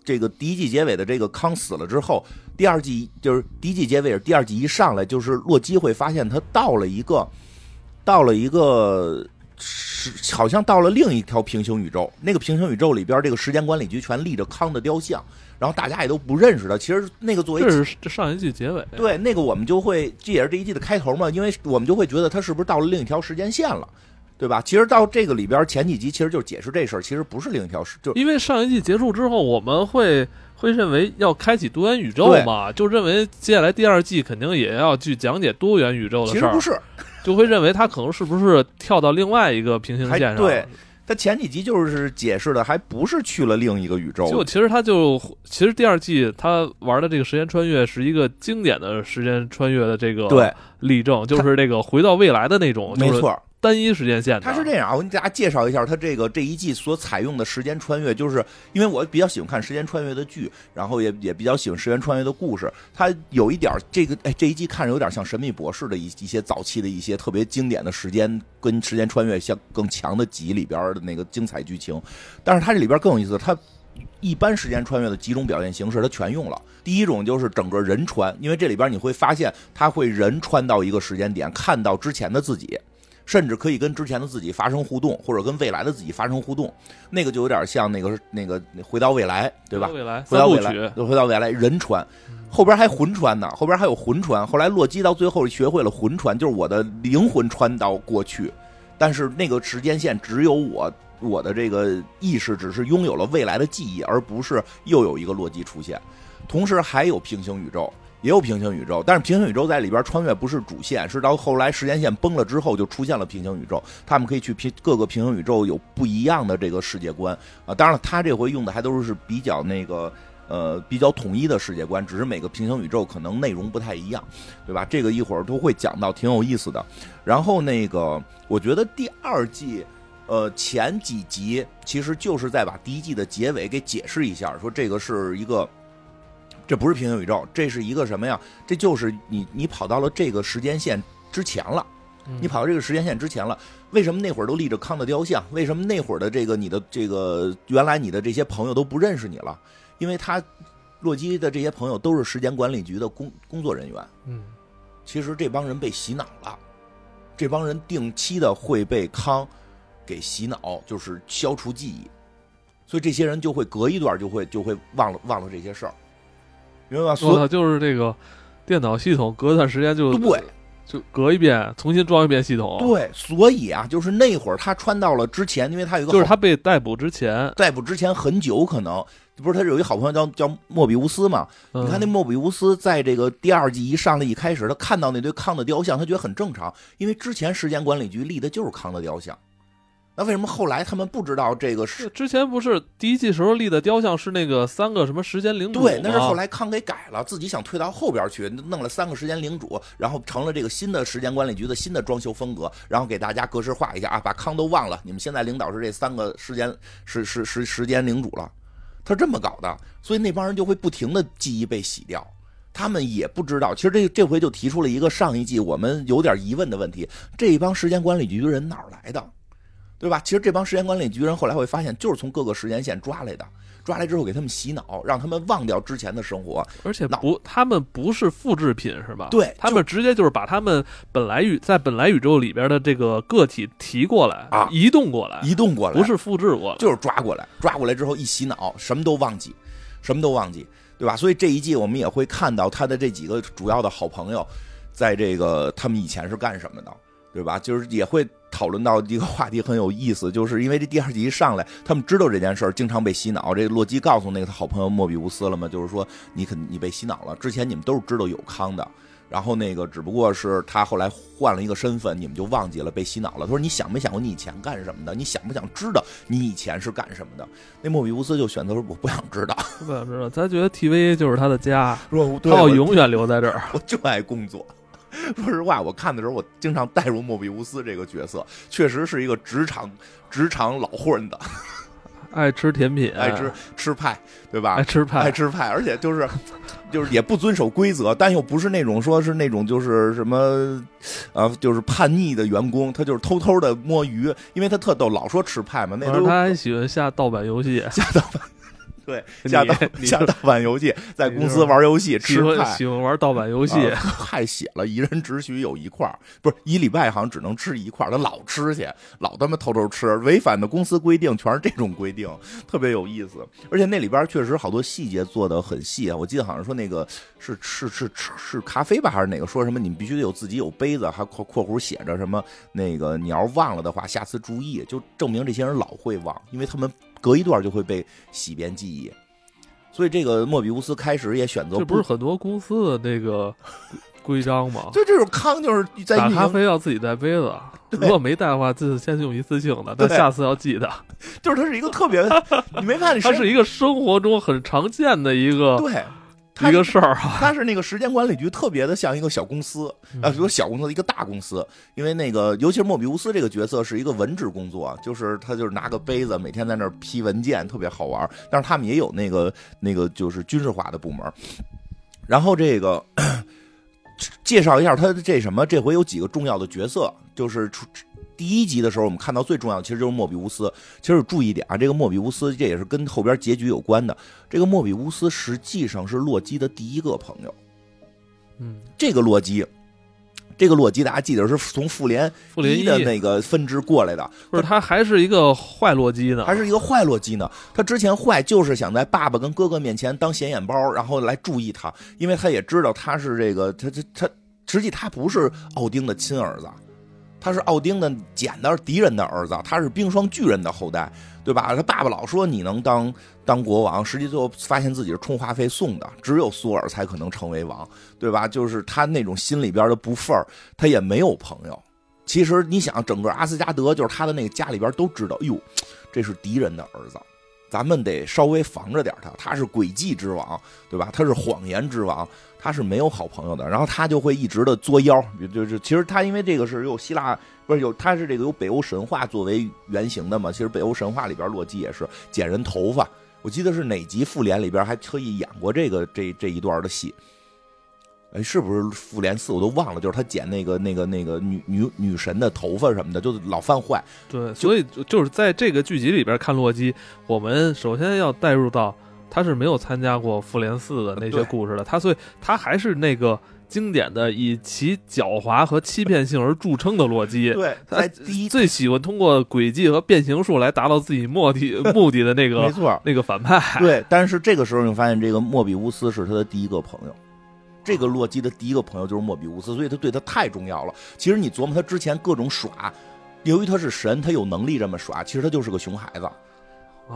这个第一季结尾的这个康死了之后，第二季就是第一季结尾，第二季一上来就是洛基会发现他到了一个到了一个是好像到了另一条平行宇宙，那个平行宇宙里边这个时间管理局全立着康的雕像，然后大家也都不认识他。其实那个作为这是这上一季结尾，对那个我们就会这也是这一季的开头嘛，因为我们就会觉得他是不是到了另一条时间线了。对吧？其实到这个里边前几集，其实就是解释这事儿，其实不是另一条事，就因为上一季结束之后，我们会会认为要开启多元宇宙嘛，就认为接下来第二季肯定也要去讲解多元宇宙的事儿，其实不是，就会认为他可能是不是跳到另外一个平行线上？对，他前几集就是解释的，还不是去了另一个宇宙。就其实他就其实第二季他玩的这个时间穿越是一个经典的时间穿越的这个对例证，就是这个回到未来的那种，没错。单一时间线，它是这样啊，我给大家介绍一下，它这个这一季所采用的时间穿越，就是因为我比较喜欢看时间穿越的剧，然后也也比较喜欢时间穿越的故事。它有一点这个，哎，这一季看着有点像《神秘博士》的一一些早期的一些特别经典的时间跟时间穿越相更强的集里边的那个精彩剧情。但是它这里边更有意思，它一般时间穿越的几种表现形式它全用了。第一种就是整个人穿，因为这里边你会发现，它会人穿到一个时间点，看到之前的自己。甚至可以跟之前的自己发生互动，或者跟未来的自己发生互动，那个就有点像那个那个回到未来，对吧？未来，回到未来，回到未来，人传，后边还魂传呢，后边还有魂传。后来洛基到最后学会了魂传，就是我的灵魂穿到过去，但是那个时间线只有我，我的这个意识只是拥有了未来的记忆，而不是又有一个洛基出现。同时还有平行宇宙。也有平行宇宙，但是平行宇宙在里边穿越不是主线，是到后来时间线崩了之后就出现了平行宇宙，他们可以去平各个平行宇宙有不一样的这个世界观啊。当然了，他这回用的还都是比较那个呃比较统一的世界观，只是每个平行宇宙可能内容不太一样，对吧？这个一会儿都会讲到，挺有意思的。然后那个我觉得第二季呃前几集其实就是在把第一季的结尾给解释一下，说这个是一个。这不是平行宇宙，这是一个什么呀？这就是你你跑到了这个时间线之前了，你跑到这个时间线之前了，为什么那会儿都立着康的雕像？为什么那会儿的这个你的这个原来你的这些朋友都不认识你了？因为他洛基的这些朋友都是时间管理局的工工作人员。嗯，其实这帮人被洗脑了，这帮人定期的会被康给洗脑，就是消除记忆，所以这些人就会隔一段就会就会忘了忘了这些事儿，明白吧？所我操，就是这个电脑系统隔一段时间就对就隔一遍，重新装一遍系统。，对，所以啊，就是那会儿他穿到了之前，因为他有一个就是他被逮捕之前，逮捕之前很久，可能不是他有一个好朋友叫叫莫比乌斯嘛？嗯、你看那莫比乌斯在这个第二季一上来一开始，他看到那堆康的雕像，他觉得很正常，因为之前时间管理局立的就是康的雕像。那为什么后来他们不知道这个是？之前不是第一季时候立的雕像是那个三个什么时间领主对，那是后来康给改了，自己想退到后边去，弄了三个时间领主，然后成了这个新的时间管理局的新的装修风格，然后给大家格式化一下啊，把康都忘了，你们现在领导是这三个时间时时时时间领主了，他是这么搞的，所以那帮人就会不停的记忆被洗掉。他们也不知道，其实这这回就提出了一个上一季我们有点疑问的问题：这一帮时间管理局的人哪儿来的？对吧？其实这帮时间管理局人后来会发现，就是从各个时间线抓来的，抓来之后给他们洗脑，让他们忘掉之前的生活。而且脑不，他们不是复制品是吧？对他们直接就是把他们本来宇在本来宇宙里边的这个个体提过来啊移动过来，移动过来，不是复制过来。就是抓过来，抓过来之后一洗脑，什么都忘记，什么都忘记，对吧？所以这一季我们也会看到他的这几个主要的好朋友，在这个他们以前是干什么的，对吧？就是也会讨论到一个话题很有意思，就是因为这第二集一上来，他们知道这件事儿，经常被洗脑。这个洛基告诉那个他好朋友莫比乌斯了嘛，就是说你肯你被洗脑了，之前你们都是知道有康的。然后那个只不过是他后来换了一个身份，你们就忘记了被洗脑了。他说：“你想没想过你以前干什么的？你想不想知道你以前是干什么的？”那莫比乌斯就选择说：“我不想知道，不想知道，他觉得 TVA 就是他的家，说他要永远留在这儿。我就爱工作。”说实话，我看的时候，我经常带入莫比乌斯这个角色，确实是一个职场职场老混的，爱吃甜品，爱吃吃派，对吧？爱吃派，爱吃派，而且就是就是也不遵守规则，但又不是那种说是那种就是什么，呃，就是叛逆的员工，他就是偷偷的摸鱼，因为他特逗，老说吃派嘛，那都反正他还喜欢下盗版游戏，下盗版，对，下下盗版游戏，在公司玩游戏吃喜欢玩盗版游戏，啊太写了，一人只许有一块儿，不是一礼拜好像只能吃一块儿，他老吃去，老他妈偷偷吃，违反的公司规定全是这种规定，特别有意思。而且那里边确实好多细节做的很细啊，我记得好像说那个是是是是是咖啡吧，还是哪个说什么你们必须得有自己有杯子，还括括弧写着什么那个你要是忘了的话，下次注意，就证明这些人老会忘，因为他们隔一段就会被洗遍记忆。所以这个莫比乌斯开始也选择这不是很多公司的那个 规章吗？就这种康就是在打咖啡要自己带杯子，如果没带的话，这先用一次性的，但下次要记得。就是它是一个特别，你没发现 它是一个生活中很常见的一个对。它一个事儿啊，它是那个时间管理局特别的像一个小公司啊，比如小公司一个大公司，因为那个尤其是莫比乌斯这个角色是一个文职工作，就是他就是拿个杯子每天在那儿批文件，特别好玩。但是他们也有那个那个就是军事化的部门。然后这个 介绍一下他的这什么，这回有几个重要的角色，就是出第一集的时候，我们看到最重要的其实就是莫比乌斯。其实注意一点啊，这个莫比乌斯这也是跟后边结局有关的。这个莫比乌斯实际上是洛基的第一个朋友。嗯，这个洛基，这个洛基大家记得是从复联复联一的那个分支过来的，不是他还是一个坏洛基呢，还是一个坏洛基呢。他之前坏就是想在爸爸跟哥哥面前当显眼包，然后来注意他，因为他也知道他是这个他他他，实际他不是奥丁的亲儿子。他是奥丁的捡的敌人的儿子，他是冰霜巨人的后代，对吧？他爸爸老说你能当当国王，实际最后发现自己是充话费送的，只有索尔才可能成为王，对吧？就是他那种心里边的不忿儿，他也没有朋友。其实你想，整个阿斯加德就是他的那个家里边都知道，哟，这是敌人的儿子，咱们得稍微防着点他。他是诡计之王，对吧？他是谎言之王。他是没有好朋友的，然后他就会一直的作妖，就是其实他因为这个是有希腊不是有他是这个有北欧神话作为原型的嘛，其实北欧神话里边洛基也是剪人头发，我记得是哪集复联里边还特意演过这个这这一段的戏。哎，是不是复联四我都忘了，就是他剪那个那个那个女女女神的头发什么的，就老犯坏。对，所以就是在这个剧集里边看洛基，我们首先要带入到他是没有参加过复联四的那些故事的，他所以他还是那个经典的以其狡猾和欺骗性而著称的洛基。对，他第一最喜欢通过诡计和变形术来达到自己目的 目的的那个，没错，那个反派。对，但是这个时候你发现，这个莫比乌斯是他的第一个朋友。这个洛基的第一个朋友就是莫比乌斯，所以他对他太重要了。其实你琢磨他之前各种耍，由于他是神，他有能力这么耍，其实他就是个熊孩子。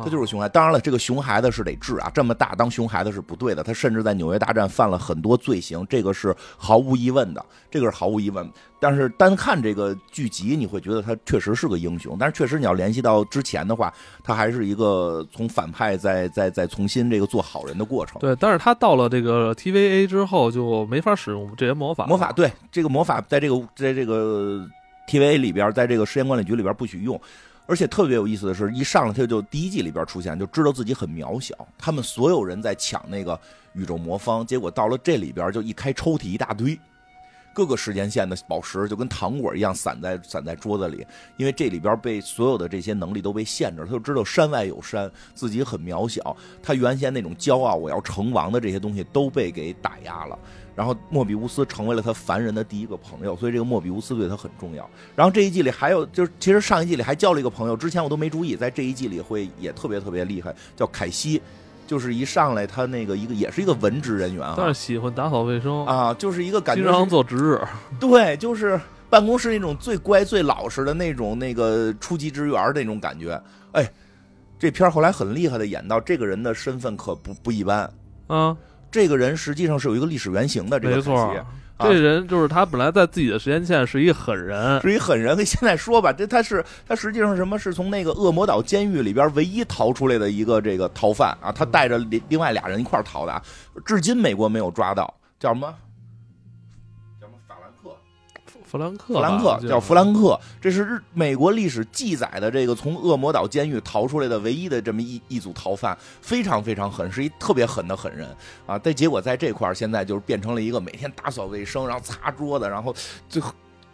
他就是熊孩，当然了，这个熊孩子是得治啊，这么大当熊孩子是不对的。他甚至在纽约大战犯了很多罪行，这个是毫无疑问的，这个是毫无疑问。但是单看这个剧集，你会觉得他确实是个英雄。但是确实你要联系到之前的话，他还是一个从反派再再再重新这个做好人的过程。对，但是他到了这个 TVA 之后就没法使用这些魔法。魔法对这个魔法在这个在这个 TVA 里边，在这个实验管理局里边不许用。而且特别有意思的是，一上来他就第一季里边出现，就知道自己很渺小。他们所有人在抢那个宇宙魔方，结果到了这里边就一开抽屉一大堆，各个时间线的宝石就跟糖果一样散在散在桌子里。因为这里边被所有的这些能力都被限制，他就知道山外有山，自己很渺小。他原先那种骄傲，我要成王的这些东西都被给打压了。然后莫比乌斯成为了他凡人的第一个朋友，所以这个莫比乌斯对他很重要。然后这一季里还有，就是其实上一季里还交了一个朋友，之前我都没注意，在这一季里会也特别特别厉害，叫凯西，就是一上来他那个一个也是一个文职人员啊，但是喜欢打扫卫生啊，就是一个感觉经常做值日，对，就是办公室那种最乖最老实的那种那个初级职员那种感觉。哎，这片后来很厉害的演到这个人的身份可不不一般啊。这个人实际上是有一个历史原型的，这个没错。这人就是他，本来在自己的时间线是一狠人，是一狠人。现在说吧，这他是他实际上什么？是从那个恶魔岛监狱里边唯一逃出来的一个这个逃犯啊！他带着另另外俩人一块逃的啊，至今美国没有抓到，叫什么？弗兰克，弗兰克叫弗兰克，这是日美国历史记载的这个从恶魔岛监狱逃出来的唯一的这么一一组逃犯，非常非常狠，是一特别狠的狠人啊！但结果在这块儿现在就是变成了一个每天打扫卫生，然后擦桌子，然后最后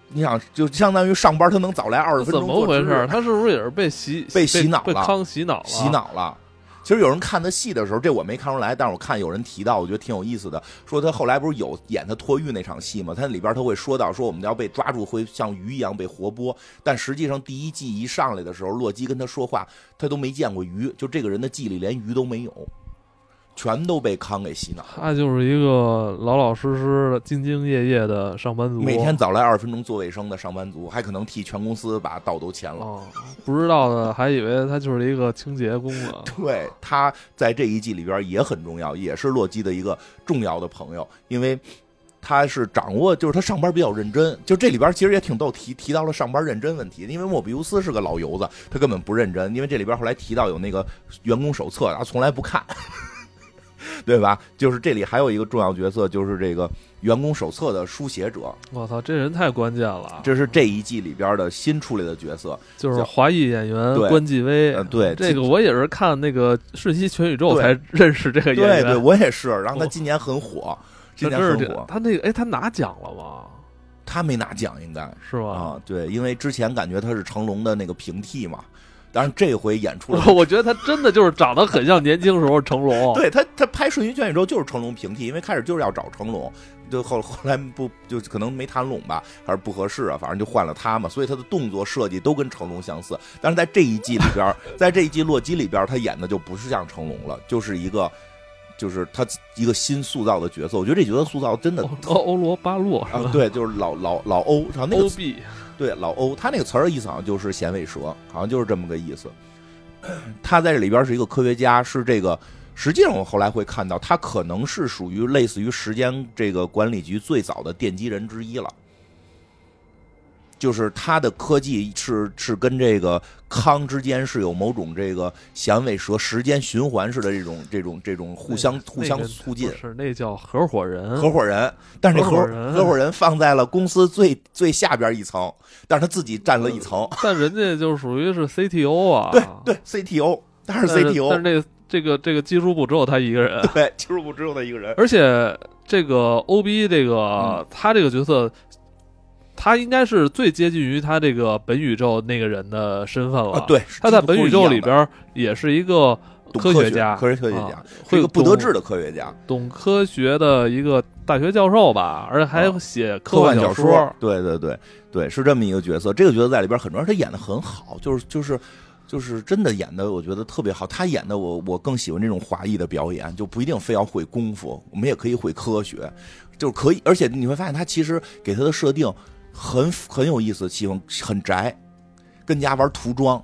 你想就相当于上班他能早来二十分钟，怎么回事？他是不是也是被洗被洗脑了？被康洗脑了？洗脑了。其实有人看他戏的时候，这我没看出来，但是我看有人提到，我觉得挺有意思的。说他后来不是有演他脱狱那场戏吗？他里边他会说到，说我们要被抓住会像鱼一样被活剥，但实际上第一季一上来的时候，洛基跟他说话，他都没见过鱼，就这个人的记忆里连鱼都没有。全都被康给洗脑，他就是一个老老实实的、兢兢业业的上班族，每天早来二十分钟做卫生的上班族，还可能替全公司把道都签了。哦，不知道的还以为他就是一个清洁工呢。对，他在这一季里边也很重要，也是洛基的一个重要的朋友，因为他是掌握，就是他上班比较认真。就这里边其实也挺逗，提提到了上班认真问题。因为莫比乌斯是个老油子，他根本不认真。因为这里边后来提到有那个员工手册，他从来不看。对吧？就是这里还有一个重要角色，就是这个员工手册的书写者。我操，这人太关键了！这是这一季里边的新出来的角色，就是华裔演员关继威。对，这个我也是看那个《瞬息全宇宙》才认识这个演员。对，对我也是。然后他今年很火，今年很火。他那个，哎，他拿奖了吗？他没拿奖，应该是吧？啊，对，因为之前感觉他是成龙的那个平替嘛。但是这回演出了，我觉得他真的就是长得很像年轻时候成龙。对他，他拍《瞬息全宇宙》就是成龙平替，因为开始就是要找成龙，就后后来不就可能没谈拢吧，还是不合适啊，反正就换了他嘛。所以他的动作设计都跟成龙相似。但是在这一季里边，在这一季洛基里边，他演的就不是像成龙了，就是一个，就是他一个新塑造的角色。我觉得这角色塑造真的欧欧罗巴洛啊，对，就是老老老欧，然后那个。对老欧，他那个词儿的意思好像就是响尾蛇，好像就是这么个意思。他在这里边是一个科学家，是这个。实际上，我后来会看到，他可能是属于类似于时间这个管理局最早的奠基人之一了。就是他的科技是是跟这个康之间是有某种这个响尾蛇时间循环式的这种这种这种互相互相促进，是那叫合伙人，合伙人。但是合伙人。合伙人放在了公司最最下边一层，但是他自己占了一层。但人家就属于是 CTO 啊，对对 CTO，但是 CTO，但是这这个这个技术部只有他一个人，对技术部只有他一个人，而且。这个 O B 这个、嗯。他这个角色，他应该是最接近于他这个本宇宙那个人的身份了。啊，，对，他在本宇宙里边也是一个科学家，科学科学家啊，是一个不得志的科学家，懂科学的一个大学教授吧，而且还啊写科幻小说。对对对对，是这么一个角色。这个角色在里边很多人他演的很好，就是就是就是真的演的，我觉得特别好。他演的我我更喜欢这种华裔的表演，就不一定非要会功夫，我们也可以会科学，就是可以。而且你会发现他其实给他的设定很很有意思，喜欢很宅，跟家玩涂装。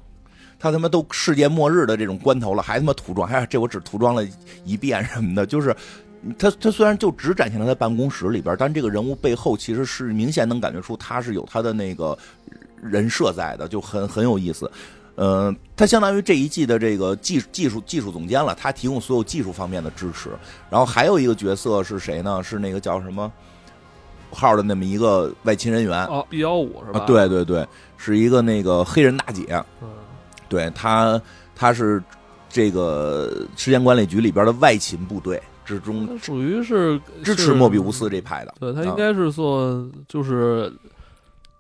他他妈都世界末日的这种关头了，还他妈涂装，还这我只涂装了一遍什么的，就是他他虽然就只展现了在办公室里边，但这个人物背后其实是明显能感觉出他是有他的那个人设在的，就很很有意思。呃，他相当于这一季的这个技技术技术总监了，他提供所有技术方面的支持。然后还有一个角色是谁呢？是那个叫什么号的那么一个外勤人员哦，B 幺五是吧？啊，对对对，是一个那个黑人大姐。嗯，对她她是这个时间管理局里边的外勤部队之中他属于是支持莫比乌斯这派的对他啊应该是做就是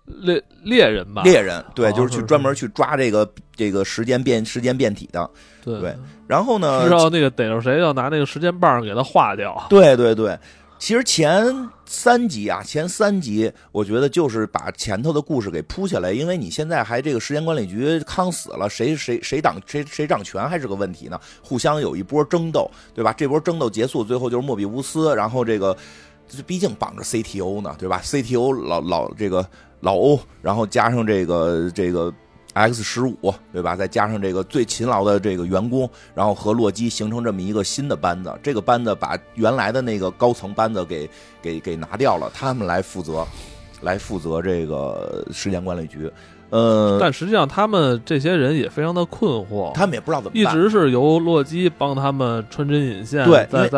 猎猎人吧？猎人，对，哦就是去专门去抓这个这个时间变时间变体的。对对然后呢知，道那个逮着谁要拿那个时间棒给他化掉。对对对，其实前三集啊，前三集我觉得就是把前头的故事给铺下来，因为你现在还这个时间管理局康死了，谁谁谁挡谁谁掌权还是个问题呢，互相有一波争斗，对吧？这波争斗结束，最后就是莫比乌斯，然后这个这毕竟绑着 CTO 呢，对吧？CTO 老老这个老欧，然后加上这个这个。X 十五对吧？再加上这个最勤劳的这个员工，然后和洛基形成这么一个新的班子。这个班子把原来的那个高层班子给给给拿掉了，他们来负责，来负责这个时间管理局。呃，但实际上，他们这些人也非常的困惑，他们也不知道怎么办。一直是由洛基帮他们穿针引线，对因为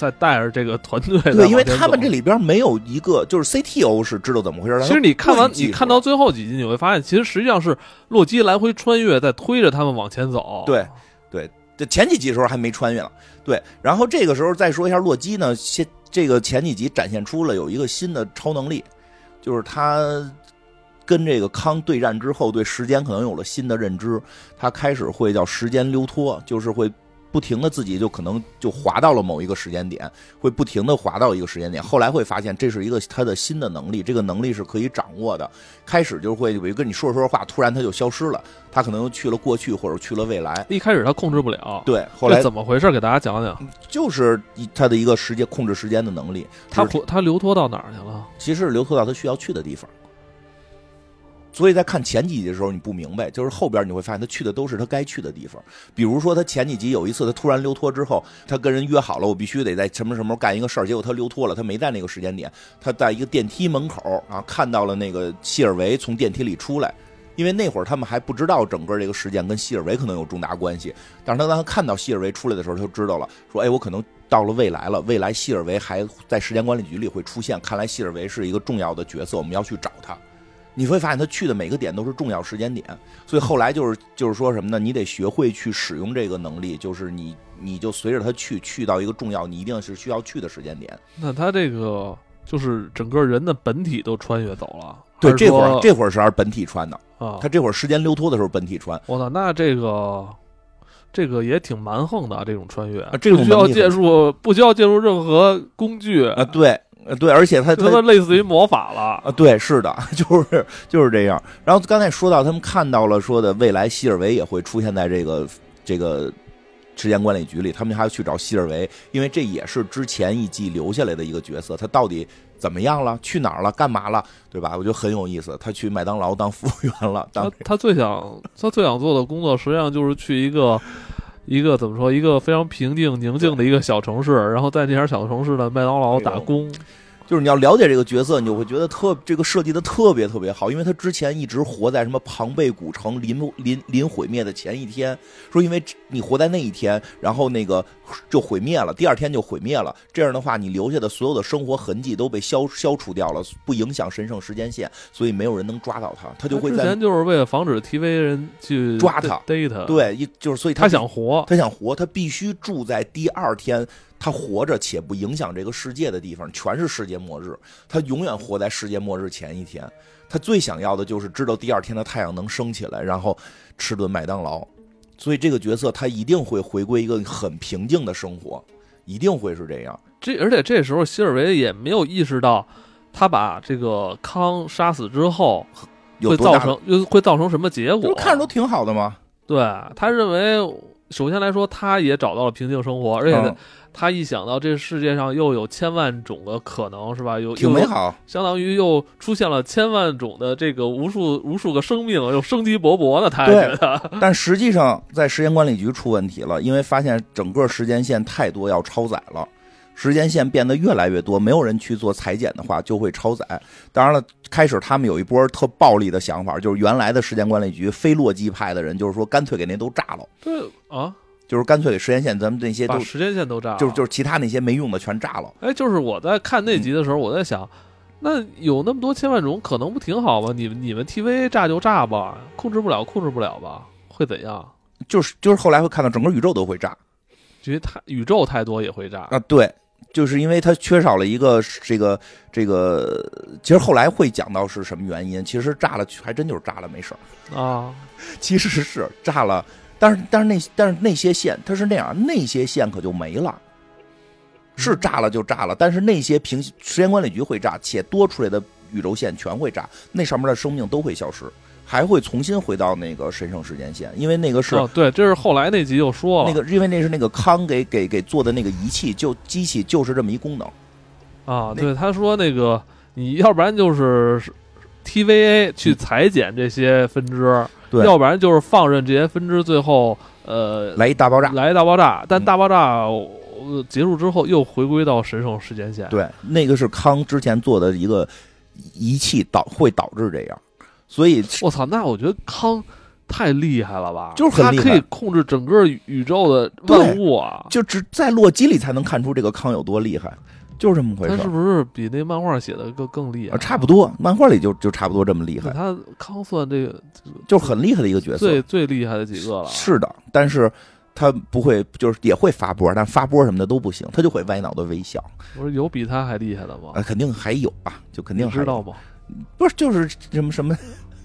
再带着这个团队。对，因为他们这里边没有一个，就是 CTO 是知道怎么回事。其实你看完，你看到最后几集，你会发现，其实实际上是洛基来回穿越，在推着他们往前走。对对这前几集的时候还没穿越呢。对，然后这个时候再说一下洛基呢，先这个前几集展现出了有一个新的超能力，就是他跟这个康对战之后，对时间可能有了新的认知，他开始会叫时间溜脱，就是会。不停的自己就可能就滑到了某一个时间点，会不停的滑到一个时间点。后来会发现这是一个他的新的能力，这个能力是可以掌握的。开始就会比如跟你说着说着话，突然他就消失了，他可能又去了过去或者去了未来。一开始他控制不了，对，后来怎么回事？给大家讲讲。就是一他的一个时间控制时间的能力，他活他流脱到哪儿去了？其实是流脱到他需要去的地方。所以在看前几集的时候，你不明白，就是后边你会发现他去的都是他该去的地方。比如说，他前几集有一次他突然溜脱之后，他跟人约好了，我必须得在什么什么干一个事儿，结果他溜脱了，他没在那个时间点，他在一个电梯门口啊看到了那个希尔维从电梯里出来。因为那会儿他们还不知道整个这个事件跟希尔维可能有重大关系，但是他当他看到希尔维出来的时候，他就知道了，说：“哎，我可能到了未来了，未来希尔维还在时间管理局里会出现，看来希尔维是一个重要的角色，我们要去找他。”你会发现他去的每个点都是重要时间点，所以后来就是就是说什么呢？你得学会去使用这个能力，就是你你就随着他去，去到一个重要你一定是需要去的时间点。那他这个就是整个人的本体都穿越走了。对，这会儿这会儿是按本体穿的，啊，他这会儿时间溜脱的时候本体穿。我操，那这个这个也挺蛮横的啊，这种穿越，啊这种不需要借助不需要借助任何工具啊，对，呃对，而且他他他类似于魔法了。啊，对，是的，就是就是这样。然后刚才说到他们看到了说的未来希尔维也会出现在这个这个时间管理局里，他们还要去找希尔维，因为这也是之前一季留下来的一个角色，他到底怎么样了，去哪儿了，干嘛了，对吧？我觉得很有意思。他去麦当劳当服务员了，当他他最想他最想做的工作，实际上就是去一个一个怎么说，一个非常平静宁静的一个小城市，然后在那点小城市的麦当劳打工。就是你要了解这个角色，你就会觉得特这个设计的特别特别好，因为他之前一直活在什么庞贝古城临临临毁灭的前一天，说因为你活在那一天，然后那个就毁灭了，第二天就毁灭了，这样的话你留下的所有的生活痕迹都被消消除掉了，不影响神圣时间线，所以没有人能抓到他，他就会在之前就是为了防止 TV 人去抓他逮他，对一就是所以他想活，他想活，他必须住在第二天他活着且不影响这个世界的地方，全是世界末日。他永远活在世界末日前一天。他最想要的就是知道第二天的太阳能升起来，然后吃顿麦当劳。所以这个角色他一定会回归一个很平静的生活，一定会是这样。这而且这时候希尔维也没有意识到，他把这个康杀死之后会造成又会造成什么结果？看着都挺好的吗。对他认为，首先来说，他也找到了平静生活，而且。他一想到这世界上又有千万种的可能，是吧？有挺美好，相当于又出现了千万种的这个无数无数个生命，又生机勃勃的。他觉得，但实际上在时间管理局出问题了，因为发现整个时间线太多要超载了，时间线变得越来越多，没有人去做裁剪的话就会超载。当然了，开始他们有一波特暴力的想法，就是原来的时间管理局非洛基派的人，就是说干脆给那都炸了。对啊。就是干脆给时间线，咱们这些都时间线都炸了，就是就是其他那些没用的全炸了。哎，就是我在看那集的时候，我在想，那有那么多千万种可能，不挺好吗？你们你们 TV 炸就炸吧，控制不了控制不了吧，会怎样？就是就是后来会看到整个宇宙都会炸，因为太宇宙太多也会炸啊。对，就是因为它缺少了一个这个这个，其实后来会讲到是什么原因。其实炸了还真就是炸了，没事儿啊。其实是炸了。但是但是那但是那些线它是那样，那些线可就没了，是炸了就炸了。但是那些平时间管理局会炸，且多出来的宇宙线全会炸，那上面的生命都会消失，还会重新回到那个神圣时间线，因为那个是对，这是后来那集又说了，那个因为那是那个康给给给做的那个仪器，就机器就是这么一功能啊。对，他说那个你要不然就是 TVA 去裁剪这些分支。对要不然就是放任这些分支，最后呃来一大爆炸，来一大爆炸。但大爆炸结束之后，又回归到神圣时间线。对，那个是康之前做的一个仪器导会导致这样。所以我操，那我觉得康太厉害了吧？就是他可以控制整个宇宙的万物啊！就只在洛基里才能看出这个康有多厉害。就是这么回事。他是不是比那漫画写的更更厉害？差不多，漫画里就就差不多这么厉害。他康算这个就是很厉害的一个角色，最最厉害的几个了。是的，但是他不会，就是也会发波，但发波什么的都不行，他就会歪脑袋微笑。我说有比他还厉害的吗？肯定还有啊，就肯定知道吗？不是，就是什么什么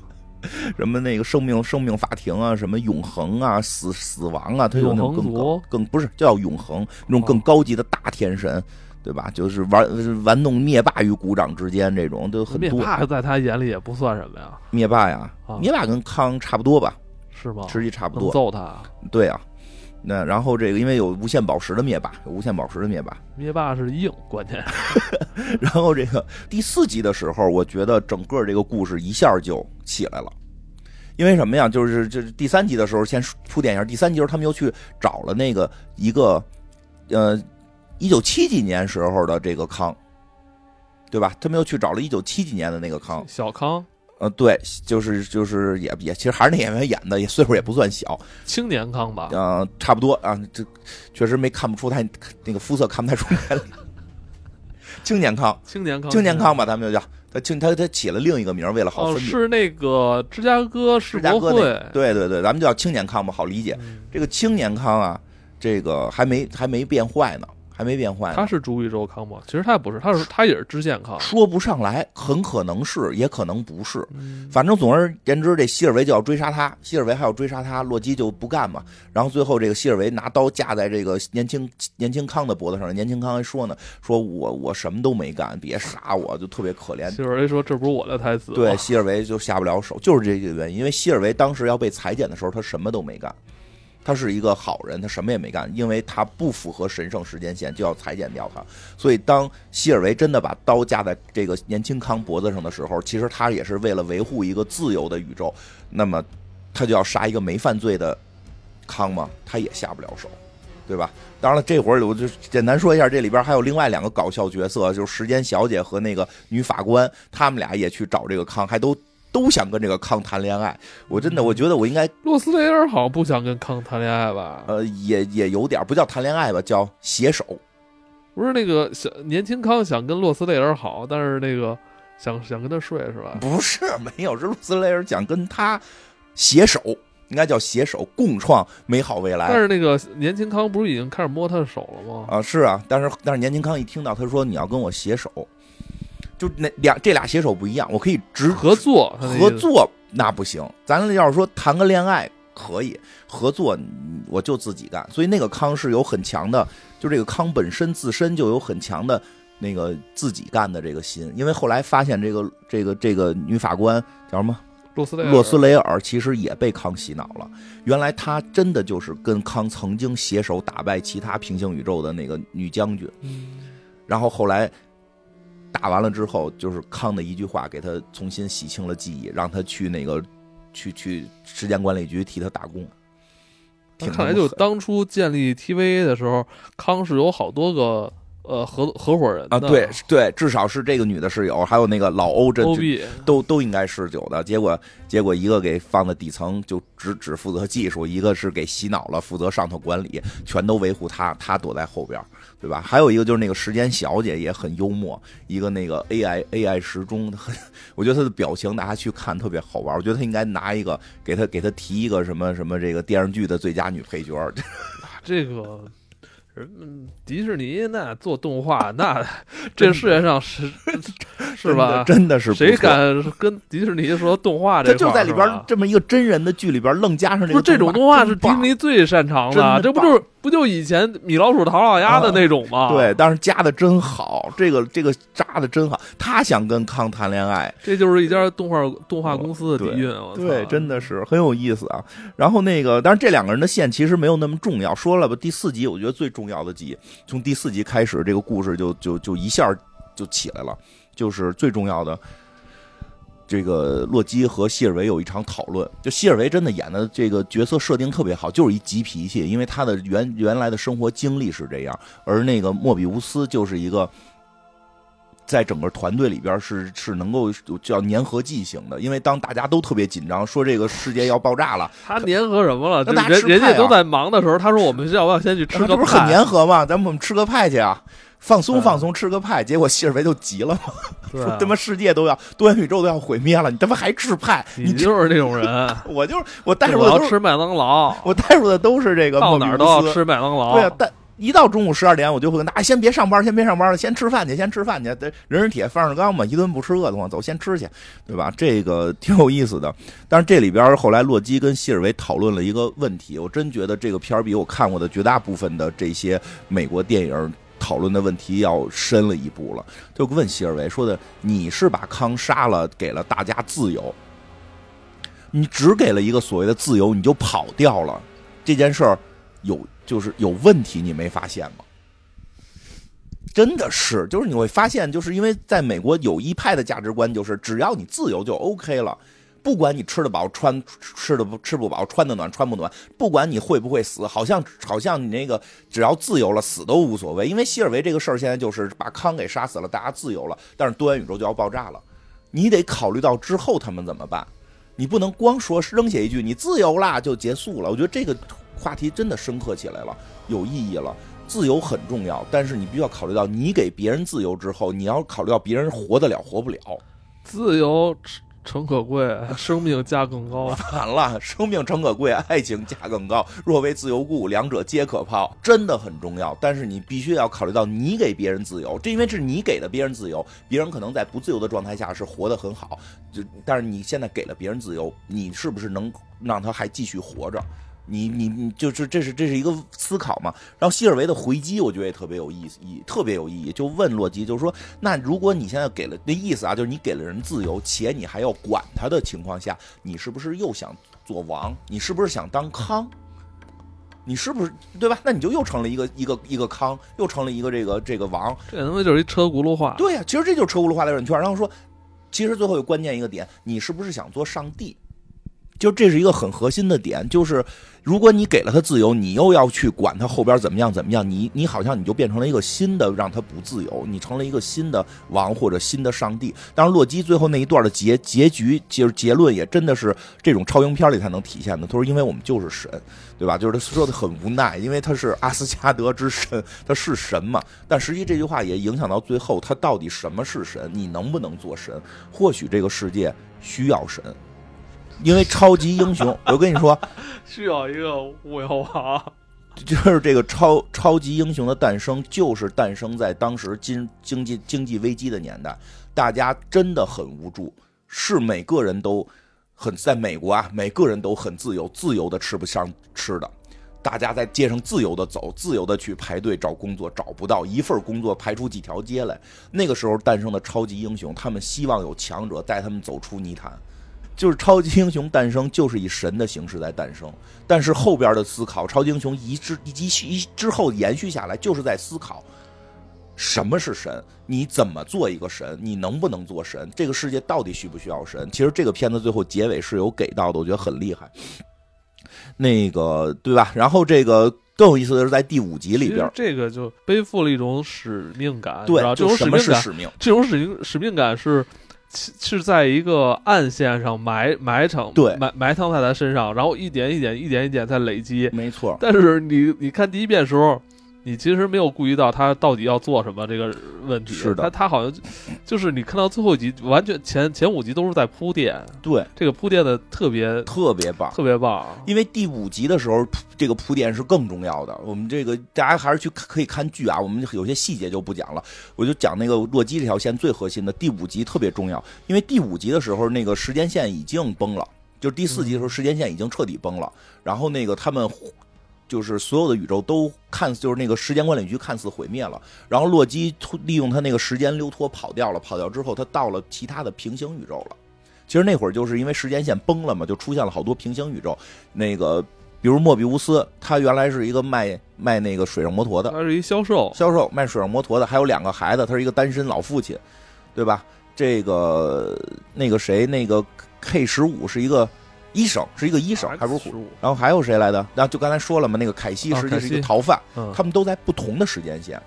什么那个生命生命法庭啊，什么永恒啊，死死亡啊，他有那种更高更不是叫永恒那种更高级的大天神。对吧？就是玩玩弄灭霸与鼓掌之间这种都很多。灭霸在他眼里也不算什么呀。灭霸呀，灭霸跟康差不多吧？是吗？实际差不多。揍他？对啊。那然后这个因为有无限宝石的灭霸，有无限宝石的灭霸。灭霸是硬，关键。然后这个第四集的时候，我觉得整个这个故事一下就起来了。因为什么呀？就是就是第三集的时候先铺垫一下，第三集时候他们又去找了那个一个呃。一九七几年时候的这个康，对吧？他们又去找了一九七几年的那个康，小康。呃，对，就是就是也也，其实还是那演员演的，也岁数也不算小，青年康吧？嗯，差不多啊，这确实没看不出他那个肤色看不太出来了。青年康，青年康，青年康吧，咱们就叫他青他他起了另一个名，为了好。是那个芝加哥世博会，对对对，咱们就叫青年康吧，好理解。这个青年康啊，这个还没还没变坏呢。还没变坏，他是主宇宙康吗？其实他不是，他是他也是支线康，说不上来，很可能是，也可能不是。反正总而言之，这希尔维就要追杀他，希尔维还要追杀他，洛基就不干嘛。然后最后这个希尔维拿刀架在这个年轻年轻康的脖子上，年轻康还说呢，说我我什么都没干，别杀我，就特别可怜。希尔维说这不是我的台词。对，希尔维就下不了手，就是这个原因，因为希尔维当时要被裁剪的时候，他什么都没干。他是一个好人，他什么也没干，因为他不符合神圣时间线，就要裁剪掉他。所以，当希尔维真的把刀架在这个年轻康脖子上的时候，其实他也是为了维护一个自由的宇宙。那么，他就要杀一个没犯罪的康吗？他也下不了手，对吧？当然了，这会儿我就简单说一下，这里边还有另外两个搞笑角色，就是时间小姐和那个女法官，他们俩也去找这个康，还都。都想跟这个康谈恋爱，我真的我觉得我应该。洛斯雷尔好像不想跟康谈恋爱吧？呃，也也有点不叫谈恋爱吧，叫携手。不是那个小年轻康想跟洛斯雷尔好，但是那个想想跟他睡是吧？不是，没有，是洛斯雷尔想跟他携手。应该叫携手共创美好未来。但是那个年轻康不是已经开始摸他的手了吗？啊，是啊，但是但是年轻康一听到他说你要跟我携手，就那两这俩携手不一样，我可以直合作，合作那不行，咱要是说谈个恋爱可以合作，我就自己干。所以那个康是有很强的，就这个康本身自身就有很强的那个自己干的这个心，因为后来发现这个这个这个女法官叫什么？洛斯雷洛斯雷尔其实也被康洗脑了，原来他真的就是跟康曾经携手打败其他平行宇宙的那个女将军，然后后来打完了之后，就是康的一句话给他重新洗清了记忆，让他去那个去去时间管理局替他打工。看来就当初建立 TVA 的时候，康是有好多个。呃，合合伙人啊，对对，至少是这个女的是有，还有那个老欧，这都都应该是有的。结果结果一个给放在底层，就只只负责技术；一个是给洗脑了，负责上头管理，全都维护他，他躲在后边，对吧？还有一个就是那个时间小姐也很幽默，一个那个 AI AI 时钟，很，我觉得她的表情大家去看特别好玩。我觉得她应该拿一个给她给她提一个什么什么这个电视剧的最佳女配角，这个。人们迪士尼那做动画，那这世界上是 是吧？真的是谁敢跟迪士尼说动画这？他就在里边这么一个真人的剧里边愣加上这个。不是这种动画是迪士尼最擅长的，这不就是不就以前米老鼠、唐老鸭的那种吗？对，但是加的真好，这个这个扎的真好。他想跟康谈恋爱，这就是一家动画动画公司的底蕴。对，真的是很有意思啊。然后那个，但是这两个人的线其实没有那么重要。说了吧，第四集我觉得最重。重要的集，从第四集开始，这个故事就就就一下就起来了。就是最重要的，这个洛基和希尔维有一场讨论。就希尔维真的演的这个角色设定特别好，就是一急脾气，因为他的原原来的生活经历是这样。而那个莫比乌斯就是一个。在整个团队里边是是能够叫粘合剂型的，因为当大家都特别紧张，说这个世界要爆炸了，他粘合什么了？人人家都在忙的时候，他说我们要不要先去吃个 派？不是很粘合吗？咱们我们吃个派去啊，放松放松，吃个派。结果希尔维就急了嘛，说他妈世界都要多元宇宙都要毁灭了，你他妈还吃派？你就是这种人，我就是我带入的都是吃麦当劳，我带入的都是这个到哪都要吃麦当劳，对啊，但。一到中午十二点，我就会跟大家，先别上班，先别上班了，先吃饭去，先吃饭去。人是铁，饭是钢嘛，一顿不吃饿得慌，走，先吃去，对吧？这个挺有意思的。但是这里边后来洛基跟希尔维讨论了一个问题，我真觉得这个片儿比我看过的绝大部分的这些美国电影讨论的问题要深了一步了。就问希尔维说的：“你是把康杀了，给了大家自由，你只给了一个所谓的自由，你就跑掉了，这件事儿有？”就是有问题，你没发现吗？真的是，就是你会发现，就是因为在美国有一派的价值观，就是只要你自由就 OK 了，不管你吃得饱穿吃的不吃不饱穿的暖穿不暖，不管你会不会死，好像好像你那个只要自由了，死都无所谓。因为希尔维这个事儿现在就是把康给杀死了，大家自由了，但是多元宇宙就要爆炸了，你得考虑到之后他们怎么办，你不能光说扔下一句你自由啦就结束了。我觉得这个。话题真的深刻起来了，有意义了。自由很重要，但是你必须要考虑到，你给别人自由之后，你要考虑到别人活得了活不了。自由诚可贵，生命价更高。完了，生命诚可贵，爱情价更高。若为自由故，两者皆可抛。真的很重要，但是你必须要考虑到，你给别人自由，这因为是你给的别人自由，别人可能在不自由的状态下是活得很好。就但是你现在给了别人自由，你是不是能让他还继续活着？你你你就是这是这是一个思考嘛？然后希尔维的回击，我觉得也特别有意思，意特别有意义。就问洛基，就是说，那如果你现在给了那意思啊，就是你给了人自由，且你还要管他的情况下，你是不是又想做王？你是不是想当康？你是不是对吧？那你就又成了一个一个一个康，又成了一个这个这个王。这他妈就是一车轱辘话。对呀，其实这就是车轱辘话的转圈。然后说，其实最后有关键一个点，你是不是想做上帝？就这是一个很核心的点，就是如果你给了他自由，你又要去管他后边怎么样怎么样，你你好像你就变成了一个新的让他不自由，你成了一个新的王或者新的上帝。当然，洛基最后那一段的结结局就是结论也真的是这种超英片里才能体现的。他说：“因为我们就是神，对吧？”就是他说的很无奈，因为他是阿斯加德之神，他是神嘛。但实际这句话也影响到最后，他到底什么是神？你能不能做神？或许这个世界需要神。因为超级英雄，我跟你说，需要一个巫妖王。就是这个超超级英雄的诞生，就是诞生在当时经经济经济危机的年代，大家真的很无助，是每个人都很在美国啊，每个人都很自由，自由的吃不上吃的，大家在街上自由的走，自由的去排队找工作，找不到一份工作排出几条街来。那个时候诞生的超级英雄，他们希望有强者带他们走出泥潭。就是超级英雄诞生，就是以神的形式在诞生。但是后边的思考，超级英雄一之以及一之后延续下来，就是在思考什么是神，你怎么做一个神，你能不能做神？这个世界到底需不需要神？其实这个片子最后结尾是有给到的，我觉得很厉害。那个对吧？然后这个更有意思的是，在第五集里边，这个就背负了一种使命感。对，这种什么是使命？这种使命使命感是。是在一个暗线上埋埋藏，对，埋埋藏在他身上，然后一点一点、一点一点在累积，没错。但是你你看第一遍时候。你其实没有顾及到他到底要做什么这个问题，是的，他他好像就是你看到最后一集，完全前前五集都是在铺垫，对，这个铺垫的特别特别棒，特别棒。因为第五集的时候，这个铺垫是更重要的。我们这个大家还是去可以看剧啊，我们有些细节就不讲了，我就讲那个洛基这条线最核心的第五集特别重要，因为第五集的时候那个时间线已经崩了，就是第四集的时候时间线已经彻底崩了，然后那个他们。就是所有的宇宙都看似就是那个时间管理局看似毁灭了，然后洛基利用他那个时间溜脱跑掉了，跑掉之后他到了其他的平行宇宙了。其实那会儿就是因为时间线崩了嘛，就出现了好多平行宇宙。那个比如莫比乌斯，他原来是一个卖卖那个水上摩托的，他是一销售，销售卖水上摩托的，还有两个孩子，他是一个单身老父亲，对吧？这个那个谁，那个 K 十五是一个。医生是一个医生，还不是虎。然后还有谁来的？然后就刚才说了嘛，那个凯西实际是一个逃犯。他们都在不同的时间线，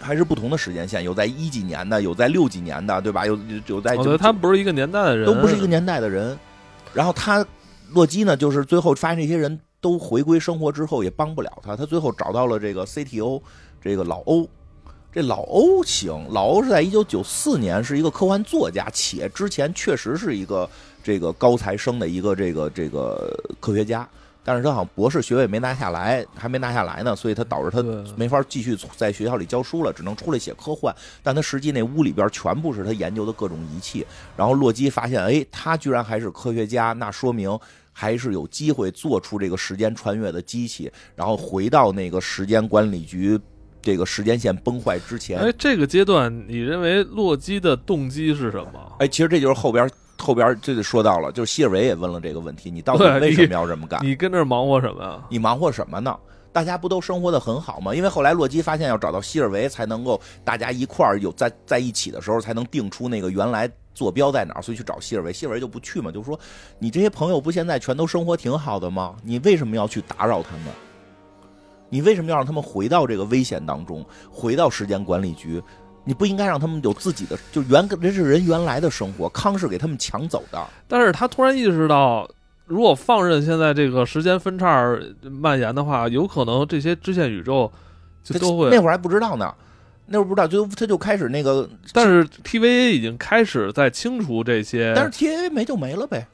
还是不同的时间线，有在一几年的，有在六几年的，对吧？有有在。我觉得他们不是一个年代的人，都不是一个年代的人。然后他洛基呢，就是最后发现这些人都回归生活之后也帮不了他，他最后找到了这个 CTO，这个老欧。这老欧行，老欧是在一九九四年是一个科幻作家，且之前确实是一个。这个高材生的一个这个这个科学家，但是他好像博士学位没拿下来，还没拿下来呢，所以他导致他没法继续在学校里教书了，只能出来写科幻。但他实际那屋里边全部是他研究的各种仪器。然后洛基发现，哎，他居然还是科学家，那说明还是有机会做出这个时间穿越的机器，然后回到那个时间管理局这个时间线崩坏之前。哎，这个阶段你认为洛基的动机是什么？哎，其实这就是后边。后边这就说到了，就是希尔维也问了这个问题：你到底为什么要这么干？你跟这忙活什么呀？你忙活什么呢？大家不都生活的很好吗？因为后来洛基发现要找到希尔维，才能够大家一块儿有在在一起的时候，才能定出那个原来坐标在哪儿，所以去找希尔维。希尔维就不去嘛，就说你这些朋友不现在全都生活挺好的吗？你为什么要去打扰他们？你为什么要让他们回到这个危险当中，回到时间管理局？你不应该让他们有自己的，就原这是人原来的生活，康是给他们抢走的。但是他突然意识到，如果放任现在这个时间分叉蔓延的话，有可能这些支线宇宙就都会。那会儿还不知道呢，那会儿不知道，就他就开始那个。但是 TVA 已经开始在清除这些。但是 TVA 没就没了呗。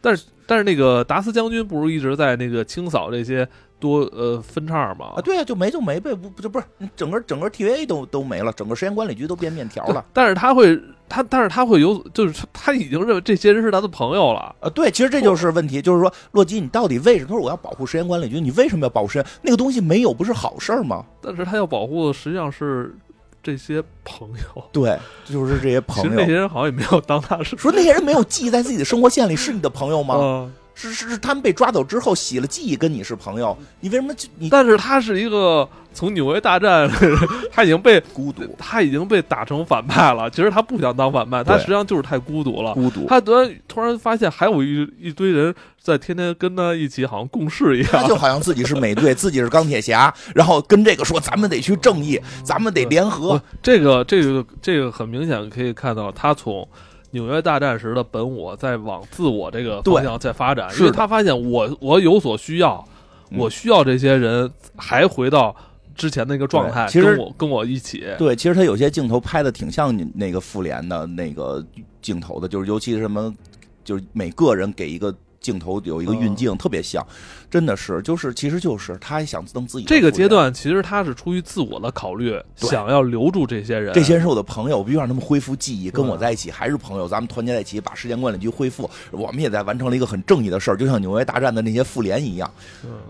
但是但是那个达斯将军不是一直在那个清扫这些。多呃分叉嘛啊对啊就没就没呗不不就不是整个整个 TVA 都都没了整个时间管理局都变面条了但是他会他但是他会有就是他已经认为这些人是他的朋友了啊对其实这就是问题就是说洛基你到底为什么他说我要保护时间管理局你为什么要保护时间那个东西没有不是好事吗？但是他要保护的实际上是这些朋友对就是这些朋 友那些人好像也没有当他是说那些人没有记忆在自己的生活线里是你的朋友吗？是 是是是，他们被抓走之后洗了记忆，跟你是朋友，你为什么就你？但是他是一个从纽约大战，他已经被孤独，他已经被打成反派了。其实他不想当反派，他实际上就是太孤独了。孤独。他突然突然发现还有一一堆人在天天跟他一起，好像共事一样。他就好像自己是美队，自己是钢铁侠，然后跟这个说：“咱们得去正义，咱们得联合。”这个这个这个很明显可以看到，他从。纽约大战时的本我在往自我这个方向在发展，因为他发现我我有所需要，我需要这些人还回到之前那个状态，其实我跟我一起。对，其实他有些镜头拍的挺像你那个复联的那个镜头的，就是尤其是什么。就是每个人给一个镜头有一个运镜，特别像，真的是，就是其实就是他想当自己这个阶段，其实他是出于自我的考虑，想要留住这些人，这些人是我的朋友，我必须让他们恢复记忆，跟我在一起还是朋友，咱们团结在一起，把时间管理局恢复，我们也在完成了一个很正义的事儿，就像纽约大战的那些复联一样，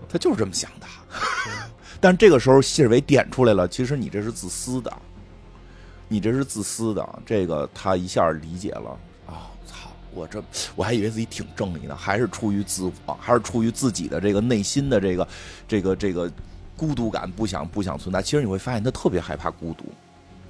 他就是这么想的。但这个时候，谢尔维点出来了，其实你这是自私的，你这是自私的，这个他一下理解了。我这我还以为自己挺正义呢，还是出于自我，还是出于自己的这个内心的这个这个这个孤独感，不想不想存在。其实你会发现，他特别害怕孤独。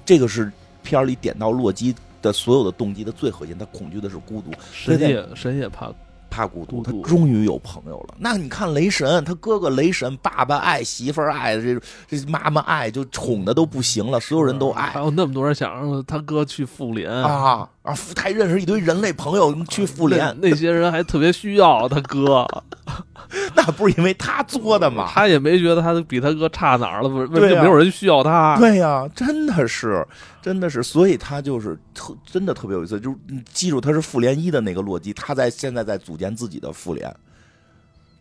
这个是片里点到洛基的所有的动机的最核心，他恐惧的是孤独。神也神也怕。怕孤独，他终于有朋友了。那你看雷神，他哥哥雷神，爸爸爱，媳妇儿爱，这这妈妈爱，就宠的都不行了，所有人都爱。还有那么多人想让他哥去复联啊啊！还认识一堆人类朋友去复联，那些人还特别需要他哥。那不是因为他作的吗？他也没觉得他比他哥差哪儿了，为什么没有人需要他？对呀，真的是，真的是，所以他就是特真的特别有意思。就是记住，他是复联一的那个洛基，他在现在在组建自己的复联，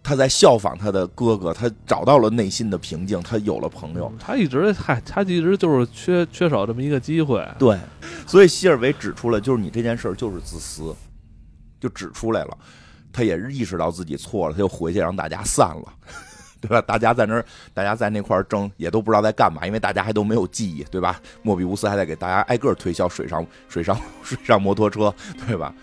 他在效仿他的哥哥，他找到了内心的平静，他有了朋友。他一直嗨，他一直就是缺缺少这么一个机会。对，所以希尔维指出了，就是你这件事儿就是自私，就指出来了。他也意识到自己错了，他就回去让大家散了，对吧？大家在那儿，大家在那块儿争，也都不知道在干嘛，因为大家还都没有记忆，对吧？莫比乌斯还在给大家挨个推销水上、水上、水上摩托车，对吧？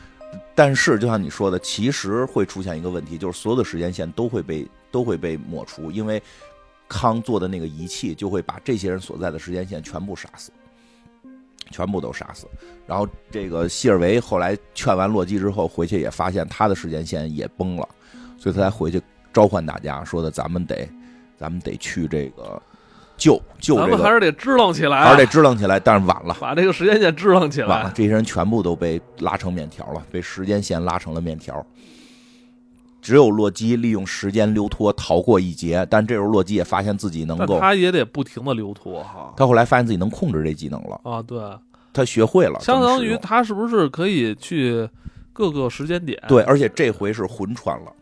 但是就像你说的，其实会出现一个问题，就是所有的时间线都会被都会被抹除，因为康做的那个仪器就会把这些人所在的时间线全部杀死。全部都杀死，然后这个希尔维后来劝完洛基之后回去也发现他的时间线也崩了，所以他才回去召唤大家说的咱们得，咱们得去这个救救这个，咱们还是得支棱起来，还是得支棱起来，但是晚了，把这个时间线支棱起来，晚了这些人全部都被拉成面条了，被时间线拉成了面条。只有洛基利用时间溜脱逃过一劫，但这时候洛基也发现自己能够，他也得不停的溜脱哈。他后来发现自己能控制这技能了啊，对，他学会了，相当于他是不是可以去各个时间点？对，而且这回是魂穿了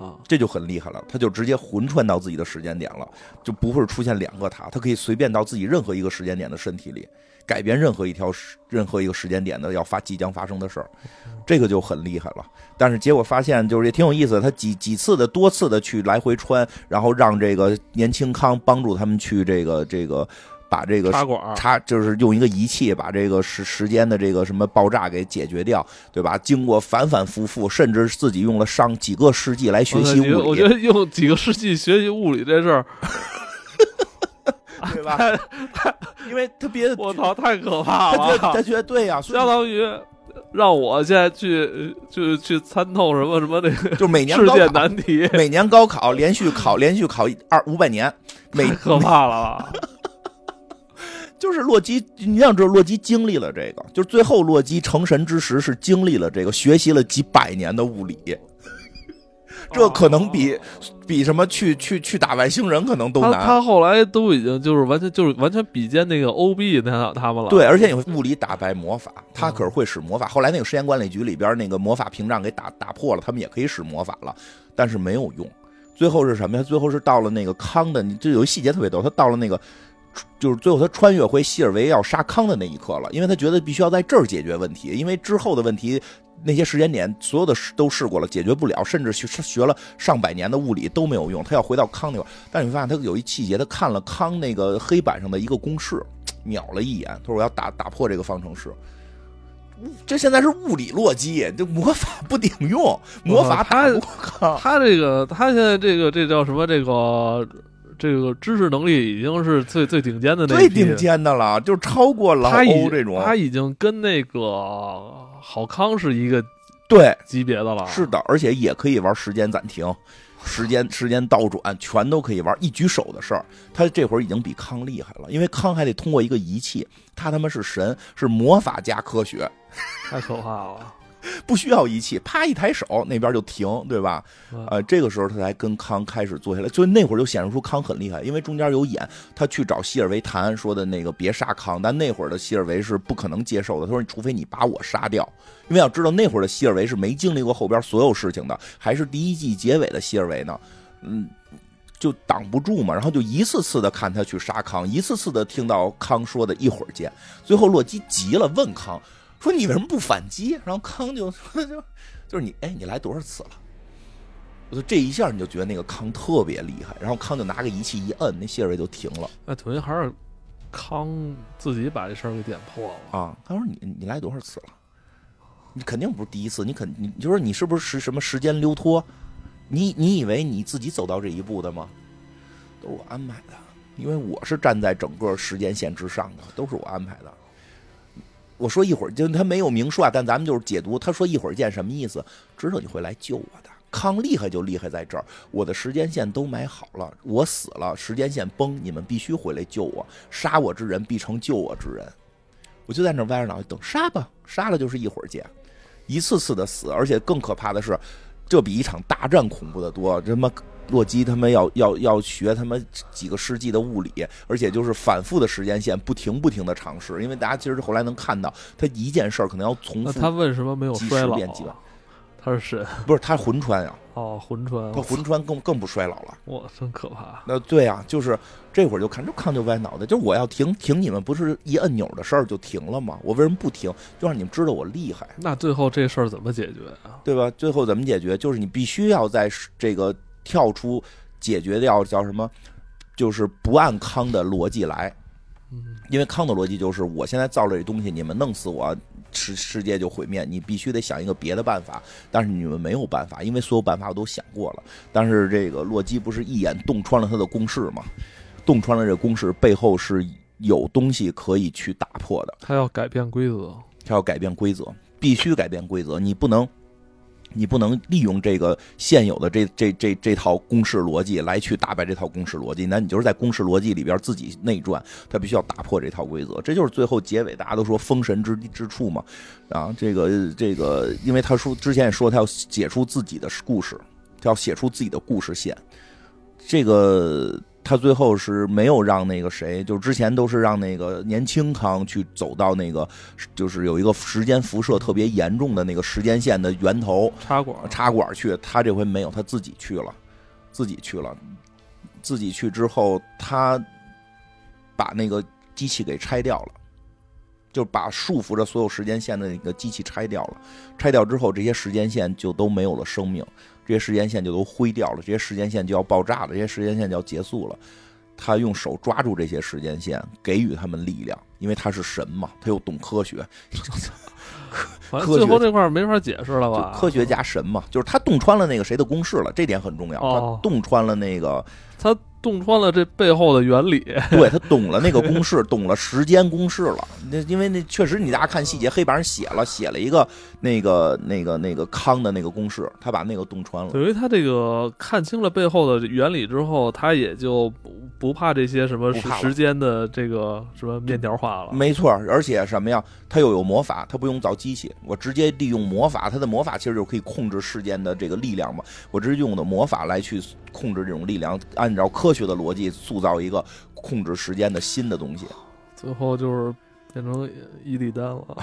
啊，这就很厉害了，他就直接魂穿到自己的时间点了，就不会出现两个他，他可以随便到自己任何一个时间点的身体里。改变任何一条时任何一个时间点的要发即将发生的事儿，这个就很厉害了。但是结果发现就是也挺有意思的，他几几次的多次的去来回穿，然后让这个年轻康帮助他们去这个这个把这个插管插就是用一个仪器把这个时时间的这个什么爆炸给解决掉，对吧？经过反反复复，甚至自己用了上几个世纪来学习物理。我觉得用几个世纪学习物理这事儿。对吧？因为他别，我操，太可怕了！他觉得对呀，相当于让我现在去去去参透什么什么那个，就每年世界难题，每年高考连续考连续考二五百年，每可怕了。就是洛基，你想知道洛基经历了这个，就是最后洛基成神之时是经历了这个，学习了几百年的物理。这可能比比什么去去去打外星人可能都难。他后来都已经就是完全就是完全比肩那个 O B 那他们了。对，而且你物理打败魔法，他可是会使魔法。后来那个时间管理局里边那个魔法屏障给打打破了，他们也可以使魔法了，但是没有用。最后是什么呀？最后是到了那个康的，你这有一细节特别逗，他到了那个就是最后他穿越回西尔维要杀康的那一刻了，因为他觉得必须要在这儿解决问题，因为之后的问题。那些时间点，所有的试都试过了，解决不了，甚至学学了上百年的物理都没有用。他要回到康那块但是你发现他有一细节，他看了康那个黑板上的一个公式，瞄了一眼，他说：“我要打打破这个方程式。”这现在是物理洛基，这魔法不顶用，魔法他他这个他现在这个这叫什么？这个这个知识能力已经是最最顶尖的那最顶尖的了，就超过老欧这种。他已经跟那个。郝康是一个对级别的了，是的，而且也可以玩时间暂停、时间时间倒转，全都可以玩，一举手的事儿。他这会儿已经比康厉害了，因为康还得通过一个仪器，他他妈是神，是魔法加科学，太可怕了。不需要仪器，啪一抬手那边就停，对吧？呃，这个时候他才跟康开始坐下来，所以那会儿就显示出康很厉害，因为中间有演他去找希尔维谈说的那个别杀康，但那会儿的希尔维是不可能接受的，他说除非你把我杀掉，因为要知道那会儿的希尔维是没经历过后边所有事情的，还是第一季结尾的希尔维呢，嗯。就挡不住嘛，然后就一次次的看他去杀康，一次次的听到康说的一会儿见，最后洛基急了，问康说：“你为什么不反击？”然后康就说：“就就是你，哎，你来多少次了？”我说这一下你就觉得那个康特别厉害，然后康就拿个仪器一摁，那谢瑞就停了。那等于还是康自己把这事儿给点破了啊！他说：“你你来多少次了？你肯定不是第一次，你肯你就说你是不是时什么时间溜脱？”你你以为你自己走到这一步的吗？都是我安排的，因为我是站在整个时间线之上的，都是我安排的。我说一会儿就他没有明说啊，但咱们就是解读。他说一会儿见什么意思？知道你会来救我的。康厉害就厉害在这儿，我的时间线都买好了，我死了，时间线崩，你们必须回来救我。杀我之人必成救我之人。我就在那歪着脑袋等杀吧，杀了就是一会儿见，一次次的死，而且更可怕的是。这比一场大战恐怖的多。什么洛基他们要要要学他们几个世纪的物理，而且就是反复的时间线，不停不停的尝试。因为大家其实后来能看到，他一件事儿可能要重复。他为什么没有衰老？他是神？不是他魂穿呀。哦，魂穿，他魂穿更更不衰老了。哇，真可怕！那对啊，就是这会儿就看就看就歪脑袋，就是我要停停，你们不是一按钮的事儿就停了吗？我为什么不停？就让你们知道我厉害。那最后这事儿怎么解决啊？对吧？最后怎么解决？就是你必须要在这个跳出解决掉叫什么？就是不按康的逻辑来。嗯，因为康的逻辑就是我现在造了这东西，你们弄死我。世世界就毁灭，你必须得想一个别的办法，但是你们没有办法，因为所有办法我都想过了。但是这个洛基不是一眼洞穿了他的公式吗？洞穿了这公式背后是有东西可以去打破的。他要改变规则，他要改变规则，必须改变规则，你不能。你不能利用这个现有的这这这这套公式逻辑来去打败这套公式逻辑，那你就是在公式逻辑里边自己内转，他必须要打破这套规则，这就是最后结尾大家都说封神之之处嘛。啊，这个这个，因为他说之前也说他要写出自己的故事，他要写出自己的故事线，这个。他最后是没有让那个谁，就之前都是让那个年轻康去走到那个，就是有一个时间辐射特别严重的那个时间线的源头插管插管去。他这回没有，他自己去了，自己去了，自己去之后，他把那个机器给拆掉了，就把束缚着所有时间线的那个机器拆掉了。拆掉之后，这些时间线就都没有了生命。这些时间线就都灰掉了，这些时间线就要爆炸了，这些时间线就要结束了。他用手抓住这些时间线，给予他们力量，因为他是神嘛，他又懂科学。科最后这块没法解释了吧？科学家神嘛，就是他洞穿了那个谁的公式了，这点很重要。他洞穿了那个他。洞穿了这背后的原理，对他懂了那个公式，懂了时间公式了。那因为那确实，你大家看细节，黑板上写了，写了一个那个那个那个康的那个公式，他把那个洞穿了。等于他这个看清了背后的原理之后，他也就不不怕这些什么时间的这个什么面条化了。没错，而且什么呀，他又有魔法，他不用造机器，我直接利用魔法，他的魔法其实就可以控制世间的这个力量嘛。我直接用的魔法来去控制这种力量，按照科。科学的逻辑塑造一个控制时间的新的东西，最后就是变成伊利丹了。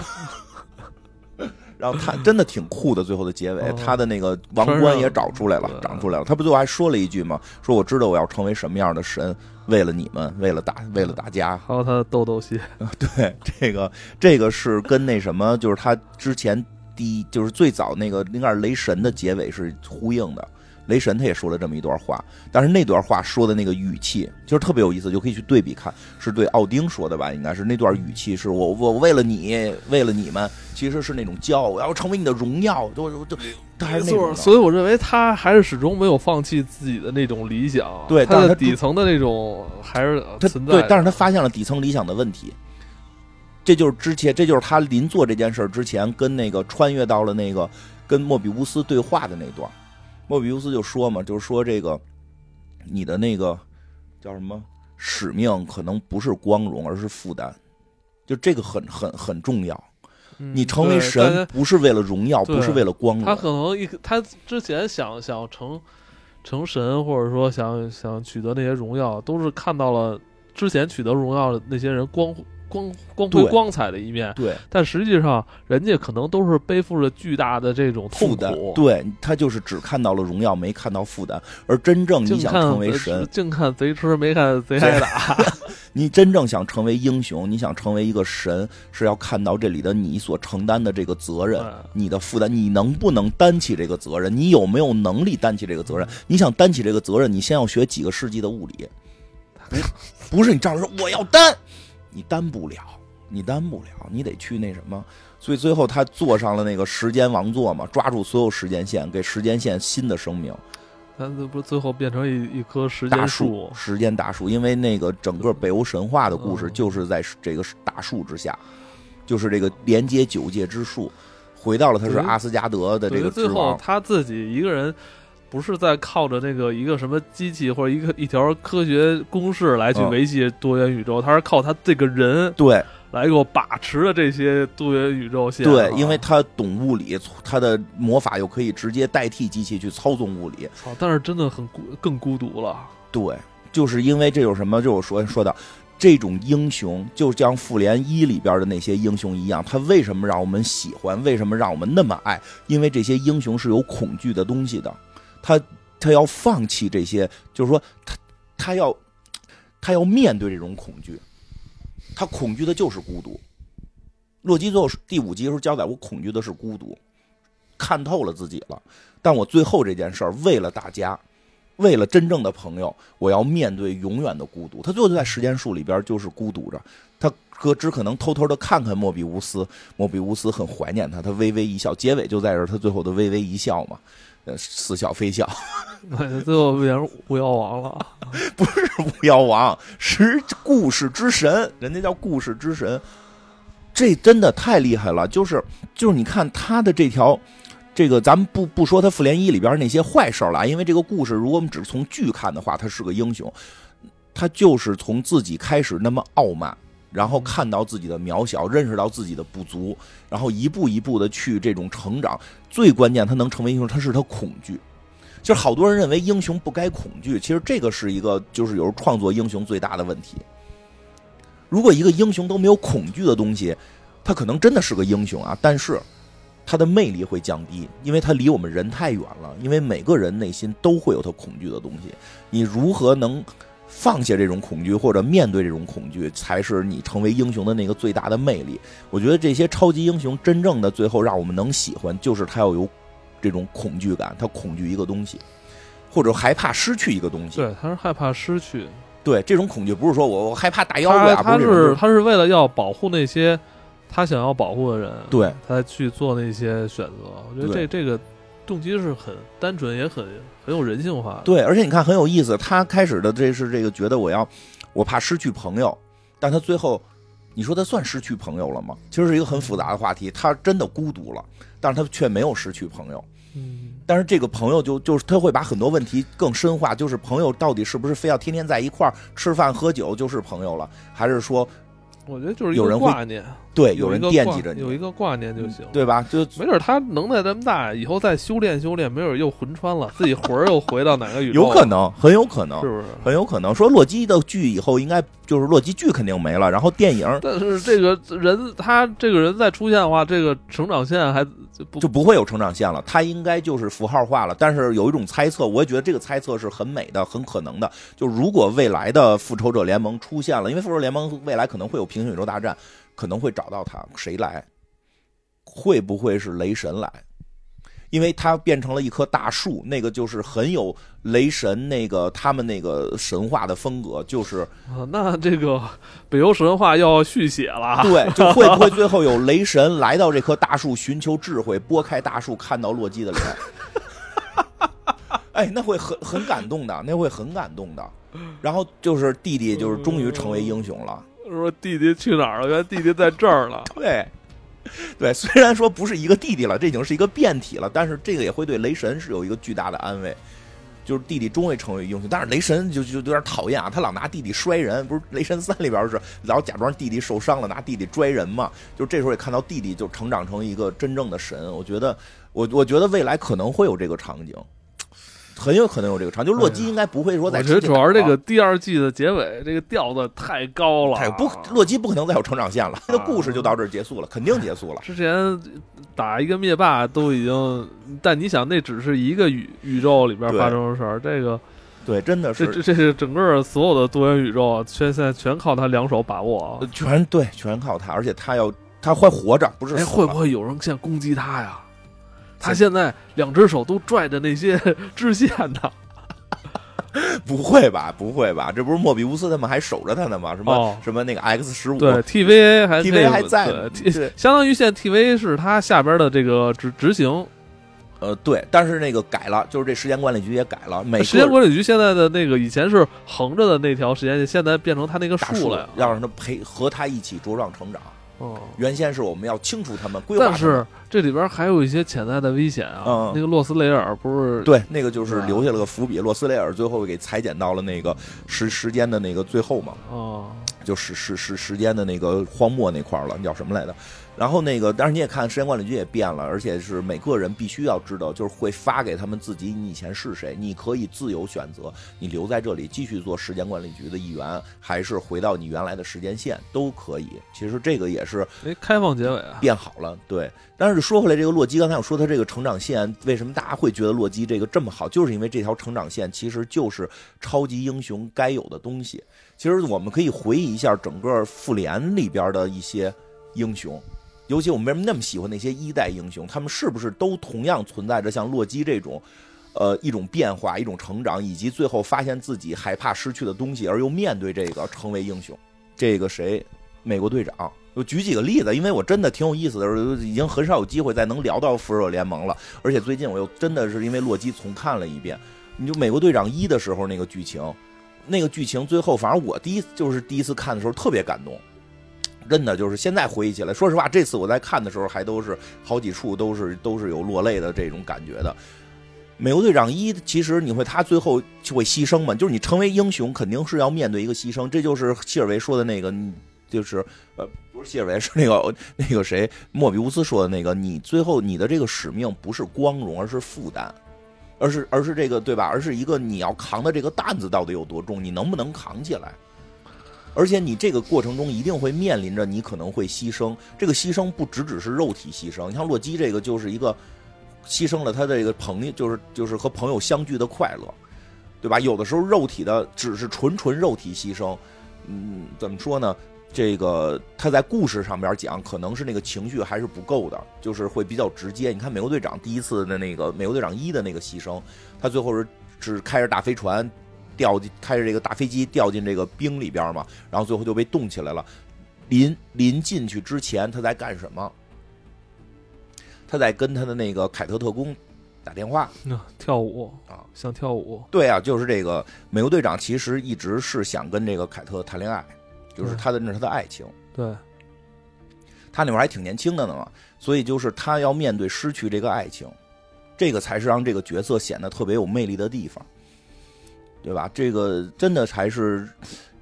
然后他真的挺酷的，最后的结尾，他的那个王冠也找出来了，长出来了。他不最后还说了一句吗？说我知道我要成为什么样的神，为了你们，为了大，为了大家。还有他的豆豆鞋，对，这个这个是跟那什么，就是他之前第一，就是最早那个应该是雷神的结尾是呼应的。雷神他也说了这么一段话，但是那段话说的那个语气就是特别有意思，就可以去对比看，是对奥丁说的吧？应该是那段语气是我我为了你，为了你们，其实是那种骄傲，我要成为你的荣耀，都都他还是那种。所以我认为他还是始终没有放弃自己的那种理想，对，但是他的底层的那种还是存在。对，但是他发现了底层理想的问题，这就是之前，这就是他临做这件事之前跟那个穿越到了那个跟莫比乌斯对话的那段。莫比乌斯就说嘛，就是说这个，你的那个叫什么使命，可能不是光荣，而是负担。就这个很很很重要。嗯你成为神不是为了荣耀，对不是为了光荣他。可能一他之前想想成成神，或者说想想取得那些荣耀，都是看到了之前取得荣耀的那些人光光光辉光彩的一面，对，但实际上人家可能都是背负着巨大的这种痛负担苦。，对他就是只看到了荣耀，没看到负担。而真正你想成为神，净看贼吃没看贼挨打。你真正想成为英雄，你想成为一个神，是要看到这里的你所承担的这个责任，嗯你的负担，你能不能担起这个责任？你有没有能力担起这个责任？你想担起这个责任，你先要学几个世纪的物理，不不是你照着说我要担，你担不了，你担不了，你得去那什么。所以最后他坐上了那个时间王座嘛，抓住所有时间线，给时间线新的生命。咱这不最后变成一一棵时间树，时间大树，因为那个整个北欧神话的故事嗯就是在这个大树之下，就是这个连接九界之树，回到了他是阿斯加德的这个之最后王。他自己一个人，不是在靠着那个一个什么机器或者一个一条科学公式来去嗯维系多元宇宙，他是靠他这个人对来给我把持着这些多元宇宙线啊。对，因为他懂物理，他的魔法又可以直接代替机器去操纵物理。操，但是真的很孤更孤独了。对，就是因为这有什么？就我说说的这种英雄，就像复联一里边的那些英雄一样，他为什么让我们喜欢？为什么让我们那么爱？因为这些英雄是有恐惧的东西的，他他要放弃这些，就是说他他要他要面对这种恐惧，他恐惧的就是孤独。洛基最后第五集的时候交代，我恐惧的是孤独，看透了自己了。但我最后这件事儿，为了大家，为了真正的朋友，我要面对永远的孤独。他最后就在时间树里边就是孤独着，他哥只可能偷偷的看看莫比乌斯，莫比乌斯很怀念他，他微微一笑，结尾就在这儿，他最后的微微一笑嘛，似笑非笑，最后变成巫妖王了。不是巫妖王，是故事之神，人家叫故事之神，这真的太厉害了，就是就是你看他的这条。这个咱们不不说他复联一里边那些坏事儿了，因为这个故事如果我们只从剧看的话，他是个英雄，他就是从自己开始那么傲慢，然后看到自己的渺小，认识到自己的不足，然后一步一步的去这种成长。最关键，他能成为英雄，他是他恐惧。就是好多人认为英雄不该恐惧，其实这个是一个就是有时候创作英雄最大的问题。如果一个英雄都没有恐惧的东西，他可能真的是个英雄啊，但是。他的魅力会降低，因为他离我们人太远了。因为每个人内心都会有他恐惧的东西，你如何能放下这种恐惧，或者面对这种恐惧，才是你成为英雄的那个最大的魅力。我觉得这些超级英雄真正的最后让我们能喜欢，就是他要有这种恐惧感，他恐惧一个东西，或者害怕失去一个东西。对，他是害怕失去。对，这种恐惧不是说我我害怕打妖怪啊，他是他是为了要保护那些他想要保护的人，对，他去做那些选择。我觉得这这个动机是很单纯，也很很有人性化。对，而且你看很有意思，他开始的这是这个觉得我要我怕失去朋友，但他最后你说他算失去朋友了吗？其实是一个很复杂的话题，他真的孤独了，但是他却没有失去朋友。嗯，但是这个朋友就就是他会把很多问题更深化，就是朋友到底是不是非要天天在一块儿吃饭喝酒就是朋友了，还是说我觉得就是有人会挂念，对有人惦记着你，有一个挂念就行。对吧？就没准他能耐这么大，以后再修炼修炼，没准又魂穿了，自己魂儿又回到哪个宇宙，有可，能，很有可能是，不是？很有可能说洛基的剧以后应该就是洛基剧肯定没了，然后电影但是这个人，他这个人再出现的话，这个成长线还不就不会有成长线了，他应该就是符号化了。但是有一种猜测，我也觉得这个猜测是很美的、很可能的。就如果未来的复仇者联盟出现了，因为复仇者联盟未来可能会有平行宇宙大战，可能会找到他，谁来？会不会是雷神来？因为他变成了一棵大树，那个就是很有雷神那个他们那个神话的风格，就是啊，那这个北欧神话要续写了。对，就会不会最后有雷神来到这棵大树寻求智慧，拨开大树看到洛基的脸？哎，那会很很感动的，那会很感动的。然后就是弟弟，就是终于成为英雄了。说弟弟去哪儿了？原来弟弟在这儿了。对，对，虽然说不是一个弟弟了，这已经是一个变体了，但是这个也会对雷神是有一个巨大的安慰。就是弟弟终会成为英雄。但是雷神就就有点讨厌啊，他老拿弟弟摔人，不是雷神三里边是老假装弟弟受伤了，拿弟弟摔人嘛。就这时候也看到弟弟就成长成一个真正的神，我觉得我我觉得未来可能会有这个场景。很有可能有这个场，就洛基应该不会说在。我觉得主要是这个第二季的结尾，这个调子太高了。太不，洛基不可能再有成长线了，他的故事就到这儿结束了，肯定结束了。之前打一个灭霸都已经，但你想，那只是一个宇宇宙里边发生的事儿，这个对，真的是这这是整个所有的多元宇宙，全现在全靠他两手把握，全对，全靠他，而且他要他还活着，不是？哎，会不会有人现在攻击他呀？他现在两只手都拽着那些 支线呢。不会吧，不会吧？这不是莫比乌斯他们还守着他呢吗？什么什么那个 X 十五？对，TVA 还 TVA 还在，相当于现在 TVA 是他下边的这个执执行。呃，对，但是那个改了，就是这时间管理局也改了。每时间管理局现在的那个以前是横着的那条时间线，现在变成他那个树了，要让他陪和他一起茁壮成长。哦，原先是我们要清除他们规划，但是这里边还有一些潜在的危险啊。那个洛斯雷尔不是对，那个就是留下了个伏笔。洛斯雷尔最后给裁剪到了那个时时间的那个最后嘛。哦，就是时时时间的那个荒漠那块了，叫什么来着？然后那个，但是你也看，时间管理局也变了，而且是每个人必须要知道，就是会发给他们自己，你以前是谁，你可以自由选择，你留在这里继续做时间管理局的一员，还是回到你原来的时间线都可以。其实这个也是，哎，开放结尾啊，变好了，对。但是说回来，这个洛基，刚才我说他这个成长线，为什么大家会觉得洛基这个这么好，就是因为这条成长线其实就是超级英雄该有的东西。其实我们可以回忆一下整个复联里边的一些英雄。尤其我们为什么那么喜欢那些一代英雄？他们是不是都同样存在着像洛基这种，呃，一种变化、一种成长，以及最后发现自己害怕失去的东西，而又面对这个成为英雄？这个谁？美国队长。我举几个例子，因为我真的挺有意思的，已经很少有机会再能聊到复仇者联盟了。而且最近我又真的是因为洛基重看了一遍。你就美国队长一的时候那个剧情，那个剧情最后，反正我第一就是第一次看的时候特别感动。真的就是现在回忆起来，说实话，这次我在看的时候还都是好几处都是都是有落泪的这种感觉的。美国队长一，其实你会他最后就会牺牲嘛？就是你成为英雄，肯定是要面对一个牺牲。这就是谢尔维说的那个，就是呃，不是谢尔维，是那个那个谁，莫比乌斯说的那个，你最后你的这个使命不是光荣，而是负担，而是而是这个对吧？而是一个你要扛的这个担子到底有多重，你能不能扛起来？而且你这个过程中一定会面临着你可能会牺牲，这个牺牲不只只是肉体牺牲。你像洛基这个就是一个牺牲了他的这个朋友，就是就是和朋友相聚的快乐，对吧？有的时候肉体的只是纯纯肉体牺牲，嗯，怎么说呢？这个他在故事上边讲，可能是那个情绪还是不够的，就是会比较直接。你看美国队长第一次的那个美国队长一的那个牺牲，他最后是只开着大飞船。掉进开着这个大飞机掉进这个冰里边嘛，然后最后就被冻起来了。临临进去之前，他在干什么？他在跟他的那个凯特特工打电话，那跳舞啊，想跳舞。对啊，就是这个美国队长其实一直是想跟这个凯特谈恋爱，就是他的那是他的爱情。对，他那会儿还挺年轻的呢嘛，所以就是他要面对失去这个爱情，这个才是让这个角色显得特别有魅力的地方。对吧？这个真的才是，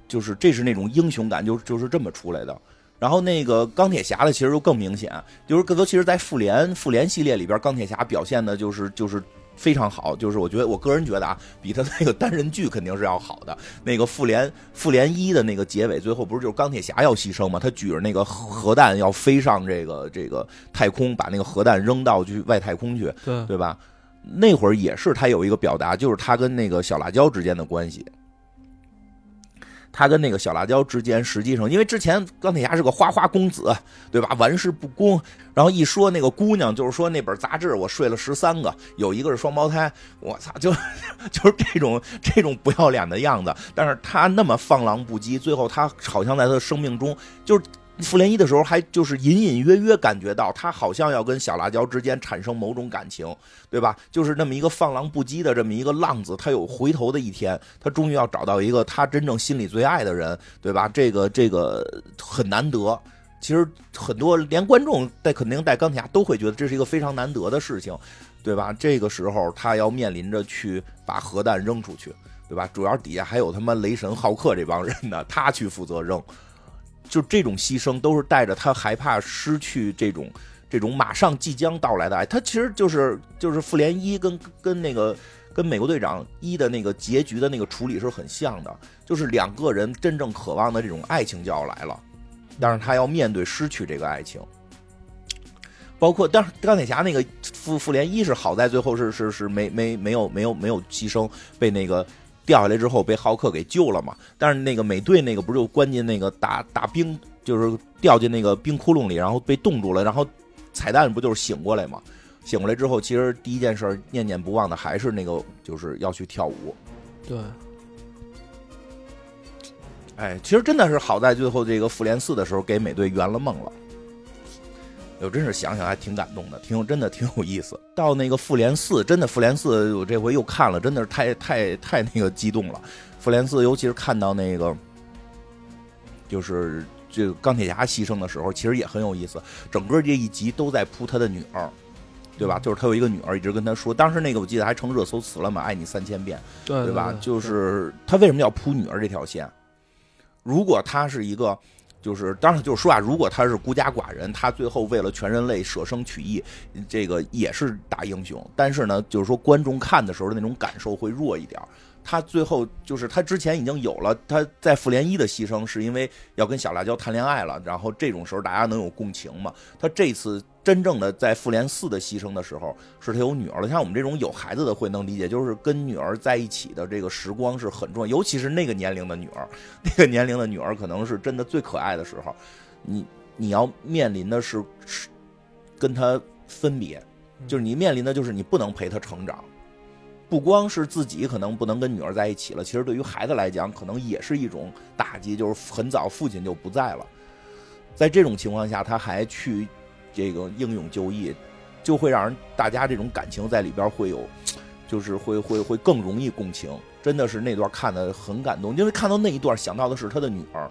就是这是那种英雄感，就就是这么出来的。然后那个钢铁侠的其实就更明显，就是更多其实，在复联复联系列里边，钢铁侠表现的就是就是非常好。就是我觉得我个人觉得啊，比他那个单人剧肯定是要好的。那个复联复联一的那个结尾，最后不是就是钢铁侠要牺牲吗？他举着那个核弹要飞上这个这个太空，把那个核弹扔到去外太空去，对对吧？那会儿也是他有一个表达，就是他跟那个小辣椒之间的关系。他跟那个小辣椒之间，实际上因为之前钢铁侠是个花花公子，对吧？玩世不恭。然后一说那个姑娘，就是说那本杂志我睡了十三个，有一个是双胞胎。我操，就就是这种这种不要脸的样子。但是他那么放浪不羁，最后他好像在他的生命中就是。复联一的时候，还就是隐隐约约感觉到他好像要跟小辣椒之间产生某种感情，对吧？就是那么一个放浪不羁的这么一个浪子，他有回头的一天，他终于要找到一个他真正心里最爱的人，对吧？这个这个很难得。其实很多连观众带肯定带钢铁侠都会觉得这是一个非常难得的事情。对吧？这个时候他要面临着去把核弹扔出去，对吧？主要底下还有他妈雷神浩克这帮人呢，他去负责扔，就这种牺牲都是带着他害怕失去这种这种马上即将到来的爱。他其实就是就是复联一跟跟那个跟美国队长一的那个结局的那个处理是很像的，就是两个人真正渴望的这种爱情就要来了，但是他要面对失去这个爱情。包括，但是钢铁侠那个复复联一是好在最后是是是没没没有没有没有牺牲，被那个掉下来之后被浩克给救了嘛。但是那个美队那个不是就关进那个大大冰，就是掉进那个冰窟窿里，然后被冻住了，然后彩蛋不就是醒过来嘛？醒过来之后，其实第一件事念念不忘的还是那个就是要去跳舞。对，哎，其实真的是好在最后这个复联四的时候给美队圆了梦了。我真是想想还挺感动的，挺有真的挺有意思。到那个复联四，真的复联四，我这回又看了，真的是太太太那个激动了。复联四，尤其是看到那个，就是这个钢铁侠牺牲的时候，其实也很有意思。整个这一集都在扑他的女儿，对吧？就是他有一个女儿，一直跟他说，当时那个我记得还成热搜词了嘛，“爱你三千遍”，对吧？就是他为什么要扑女儿这条线？如果他是一个。就是当然，就是说啊，如果他是孤家寡人，他最后为了全人类舍生取义，这个也是大英雄。但是呢，就是说观众看的时候的那种感受会弱一点。他最后就是他之前已经有了他在复联一的牺牲，是因为要跟小辣椒谈恋爱了，然后这种时候大家能有共情嘛？他这次。真正的在复联四的牺牲的时候，是他有女儿了。像我们这种有孩子的会能理解，就是跟女儿在一起的这个时光是很重要，尤其是那个年龄的女儿，那个年龄的女儿可能是真的最可爱的时候。你你要面临的是是跟他分别，就是你面临的就是你不能陪他成长，不光是自己可能不能跟女儿在一起了，其实对于孩子来讲，可能也是一种打击，就是很早父亲就不在了。在这种情况下，他还去。这个英勇就义，就会让人大家这种感情在里边会有，就是会会会更容易共情。真的是那段看的很感动，因为看到那一段想到的是他的女儿，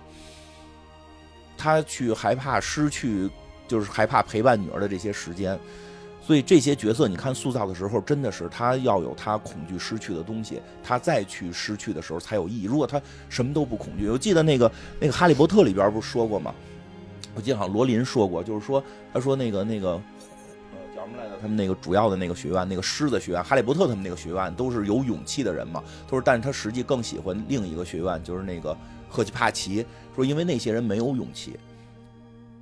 他去害怕失去，就是害怕陪伴女儿的这些时间。所以这些角色你看塑造的时候，真的是他要有他恐惧失去的东西，他再去失去的时候才有意义。如果他什么都不恐惧，我记得那个那个《哈利波特》里边不是说过吗？我记得好像罗琳说过，就是说，他说那个那个，呃，叫什么来着？他们那个主要的那个学院，那个狮子学院，哈利波特他们那个学院都是有勇气的人嘛。他说，但是他实际更喜欢另一个学院，就是那个赫奇帕奇。说因为那些人没有勇气，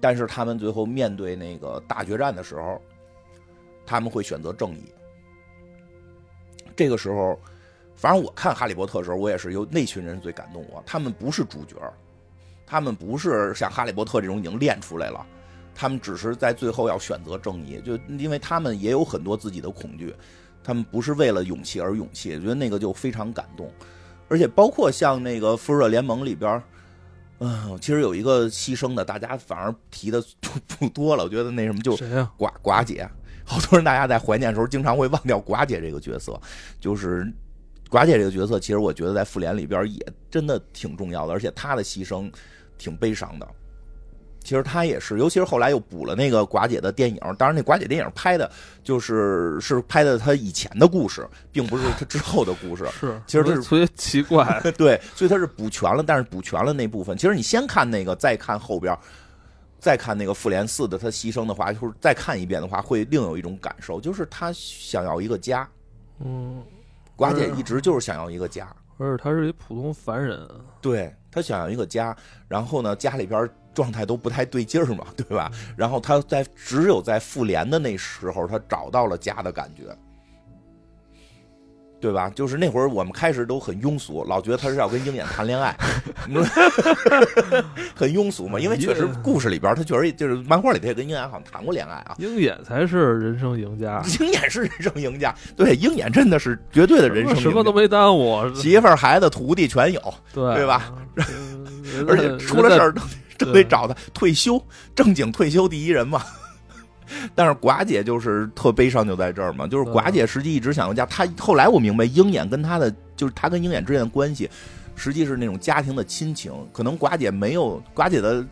但是他们最后面对那个大决战的时候，他们会选择正义。这个时候，反正我看哈利波特的时候，我也是由那群人最感动我。他们不是主角。他们不是像哈利波特这种已经练出来了，他们只是在最后要选择正义，就因为他们也有很多自己的恐惧，他们不是为了勇气而勇气，觉得那个就非常感动，而且包括像那个复仇者联盟里边，嗯，其实有一个牺牲的，大家反而提的不多了，我觉得那什么就谁呀？寡寡姐，好多人大家在怀念的时候经常会忘掉寡姐这个角色，就是寡姐这个角色，其实我觉得在复联里边也真的挺重要的，而且她的牺牲。挺悲伤的，其实她也是，尤其是后来又补了那个寡姐的电影。当然，那寡姐电影拍的就是是拍的她以前的故事，并不是她之后的故事。是，其实这是特别奇怪。对，所以他是补全了，但是补全了那部分。其实你先看那个，再看后边，再看那个复联四的他牺牲的话，就是再看一遍的话，会另有一种感受，就是他想要一个家。嗯，寡姐一直就是想要一个家。而且他是一普通凡人，对他想要一个家，然后呢，家里边状态都不太对劲儿嘛，对吧？然后他在只有在复联的那时候，他找到了家的感觉。对吧？就是那会儿我们开始都很庸俗，老觉得他是要跟鹰眼谈恋爱 很庸俗嘛。因为确实故事里边他确实就是漫画里他也跟鹰眼好像谈过恋爱啊。鹰眼才是人生赢家，鹰眼是人生赢家。对，鹰眼真的是绝对的人生，什么都没耽误，媳妇儿、孩子、徒弟全有，对对吧？而且出了事儿都都得找他退休，正经退休第一人嘛。但是寡姐就是特悲伤，就在这儿嘛。就是寡姐实际一直想要家，她后来我明白，鹰眼跟她的就是她跟鹰眼之间的关系，实际是那种家庭的亲情。可能寡姐没有寡姐的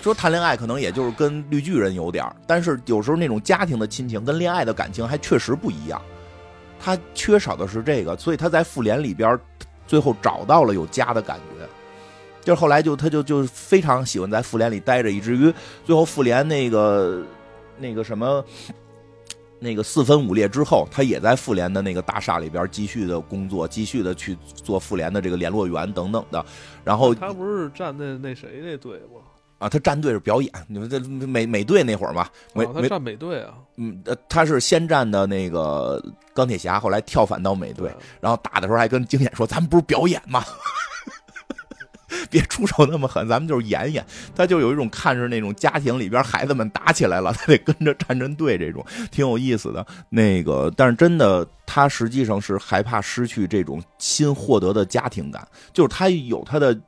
说谈恋爱可能也就是跟绿巨人有点儿，但是有时候那种家庭的亲情跟恋爱的感情还确实不一样。她缺少的是这个，所以她在复联里边最后找到了有家的感觉。就是后来就她就就非常喜欢在复联里待着，以至于最后复联那个那个什么那个四分五裂之后，他也在妇联的那个大厦里边继续的工作，继续的去做妇联的这个联络员等等的。然后他不是站那那谁那队吗？啊，他站队是表演，你们这美美队那会儿嘛，美他站美队啊，嗯，他是先站的那个钢铁侠，后来跳反到美队，然后打的时候还跟经典说：“咱们不是表演吗？别出手那么狠，咱们就是演演。”他就有一种看着那种家庭里边孩子们打起来了，他得跟着站阵队，这种挺有意思的。那个，但是真的，他实际上是害怕失去这种新获得的家庭感，就是他有他的。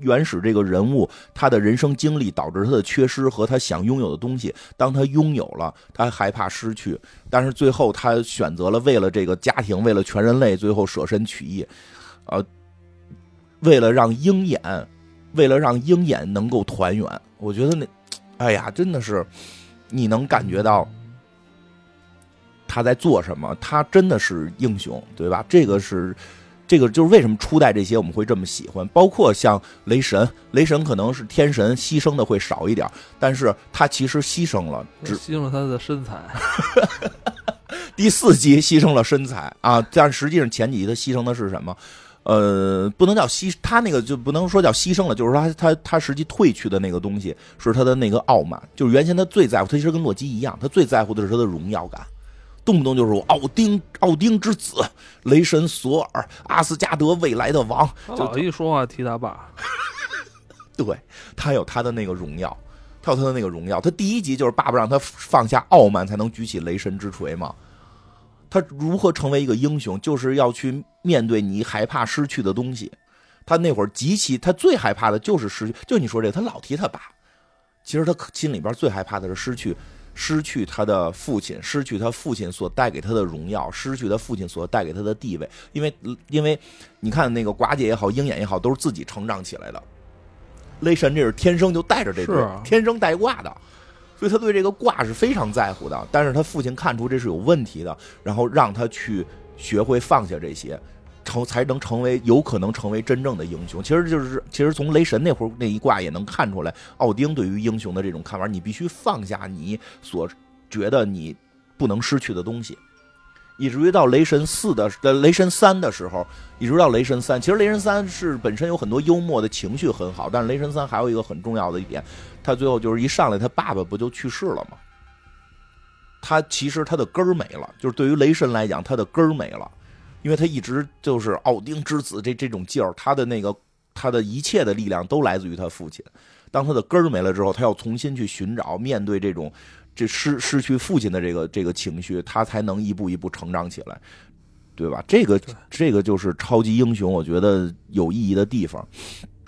原始这个人物，他的人生经历导致他的缺失和他想拥有的东西。当他拥有了，他害怕失去，但是最后他选择了为了这个家庭，为了全人类，最后舍身取义，呃，为了让鹰眼，为了让鹰眼能够团圆。我觉得那，哎呀，真的是，你能感觉到他在做什么？他真的是英雄，对吧？这个是。这个就是为什么初代这些我们会这么喜欢，包括像雷神，雷神可能是天神，牺牲的会少一点，但是他其实牺牲了，只牺牲了他的身材。第四集牺牲了身材啊，但实际上前几集他牺牲的是什么？呃，不能叫牺，他那个就不能说叫牺牲了，就是他他他实际褪去的那个东西是他的那个傲慢，就是原先他最在乎，他其实跟洛基一样，他最在乎的是他的荣耀感。动不动就是我奥丁，奥丁之子，雷神索尔，阿斯加德未来的王。就一说话提他爸，对他有他的那个荣耀，他有他的那个荣耀。他第一集就是爸爸让他放下傲慢，才能举起雷神之锤嘛。他如何成为一个英雄，就是要去面对你害怕失去的东西。他那会儿极其，他最害怕的就是失去。就你说这个，他老提他爸，其实他心里边最害怕的是失去。失去他的父亲，失去他父亲所带给他的荣耀，失去他父亲所带给他的地位。因为，因为你看那个寡姐也好，鹰眼也好，都是自己成长起来的。雷神这是天生就带着这个，天生带挂的，所以他对这个卦是非常在乎的。但是他父亲看出这是有问题的，然后让他去学会放下这些。成才能成为有可能成为真正的英雄，其实就是其实从雷神那会儿那一卦也能看出来，奥丁对于英雄的这种看法，你必须放下你所觉得你不能失去的东西，以至于到雷神四的雷神三的时候，一直到雷神三，其实雷神三是本身有很多幽默的情绪很好，但是雷神三还有一个很重要的一点，他最后就是一上来他爸爸不就去世了吗？他其实他的根儿没了，就是对于雷神来讲，他的根儿没了。因为他一直就是奥丁之子，这这种劲儿，他的那个他的一切的力量都来自于他父亲。当他的根儿没了之后，他要重新去寻找，面对这种这失失去父亲的这个这个情绪，他才能一步一步成长起来，对吧？这个这个就是超级英雄，我觉得有意义的地方。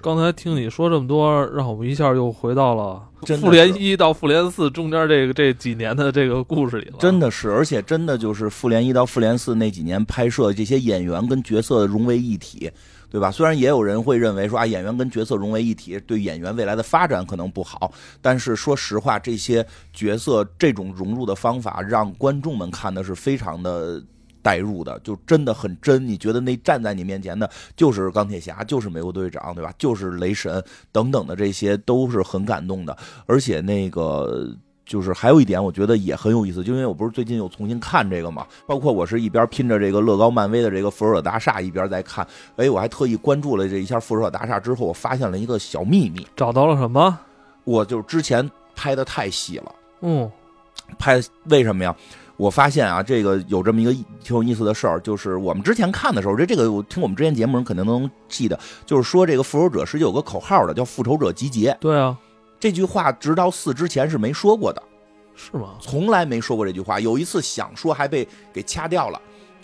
刚才听你说这么多，让我们一下又回到了复联一到复联四中间这个这几年的这个故事里了。真的是，而且真的就是复联一到复联四那几年拍摄这些演员跟角色融为一体，对吧？虽然也有人会认为说啊，演员跟角色融为一体对演员未来的发展可能不好，但是说实话，这些角色这种融入的方法让观众们看的是非常的。代入的就真的很真，你觉得那站在你面前的就是钢铁侠，就是美国队长，对吧？就是雷神等等的这些都是很感动的。而且那个就是还有一点，我觉得也很有意思，就因为我不是最近又重新看这个嘛，包括我是一边拼着这个乐高漫威的这个复仇者大厦，一边在看。哎，我还特意关注了这一下复仇者大厦之后，我发现了一个小秘密，找到了什么？我就之前拍的太细了，嗯，拍为什么呀？我发现啊，这个有这么一个挺有意思的事儿，就是我们之前看的时候，这这个我听我们之前节目人肯定都能记得，就是说这个复仇者是有个口号的，叫“复仇者集结”。对啊，这句话直到四之前是没说过的，是吗？从来没说过这句话，有一次想说还被给掐掉了。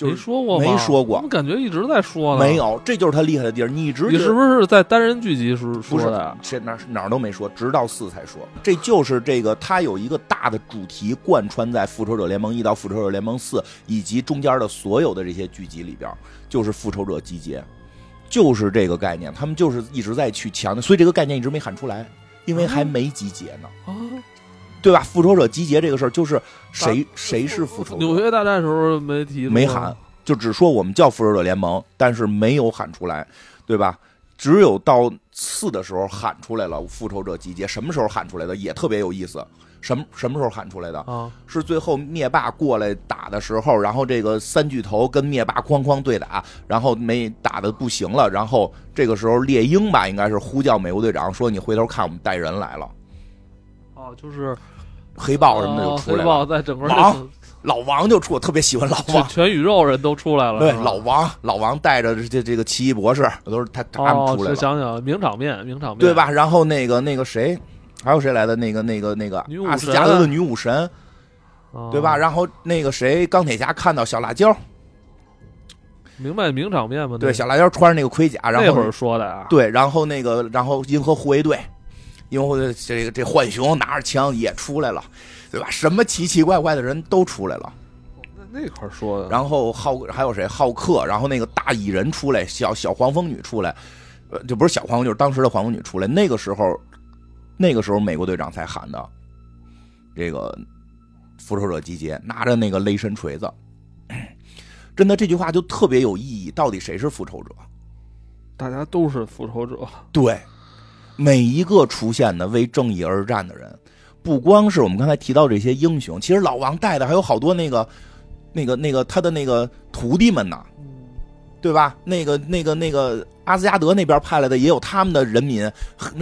没说过，没说过，我感觉一直在说呢。没有，这就是他厉害的地儿。你一直你是不是在单人剧集时说的？这哪哪儿都没说，直到四才说。这就是这个，他有一个大的主题贯穿在《复仇者联盟一》到《复仇者联盟四》以及中间的所有的这些剧集里边，就是复仇者集结，就是这个概念。他们就是一直在去强调，所以这个概念一直没喊出来。因为还没集结呢，啊，对吧？复仇者集结这个事儿，就是谁谁是复仇者，纽约大战时候没提没喊，就只说我们叫复仇者联盟，但是没有喊出来，对吧？只有到四的时候喊出来了，复仇者集结。什么时候喊出来的？也特别有意思。什么什么时候喊出来的？啊，是最后灭霸过来打的时候，然后这个三巨头跟灭霸哐哐对打，然后没打的不行了，然后这个时候猎鹰吧，应该是呼叫美国队长说：“你回头看，我们带人来了。哦，就是”黑豹什么的就哦出来了，黑豹在整个王老王就出，我特别喜欢老王。全宇宙人都出来了，对，老王，老王带着这这个奇异博士，都是他他们哦，出来了，是想想名场面，名场面，对？吧？然后那个那个谁，还有谁来的？那个那个那个阿斯加德的女武神，啊对吧？？然后那个谁，钢铁侠看到小辣椒，明白名场面吗？对，小辣椒穿着那个盔甲，然后那会儿说的啊，对，然后那个然后银河护卫队，银河护卫队这个这浣熊拿着枪也出来了，对吧？什么奇奇怪怪的人都出来了。那那块说的，然后浩还有谁？浩克，然后那个大蚁人出来，小小黄蜂女出来，呃，就不是小黄蜂，就是当时的黄蜂女出来。那个时候，那个时候美国队长才喊的，这个复仇者集结，拿着那个雷神锤子。真的，这句话就特别有意义。到底谁是复仇者？大家都是复仇者，对，每一个出现的为正义而战的人，不光是我们刚才提到这些英雄，其实老王带的还有好多那个、那个、那个他的那个徒弟们呢。对吧？那个、那个、那个阿斯加德那边派来的也有他们的人民，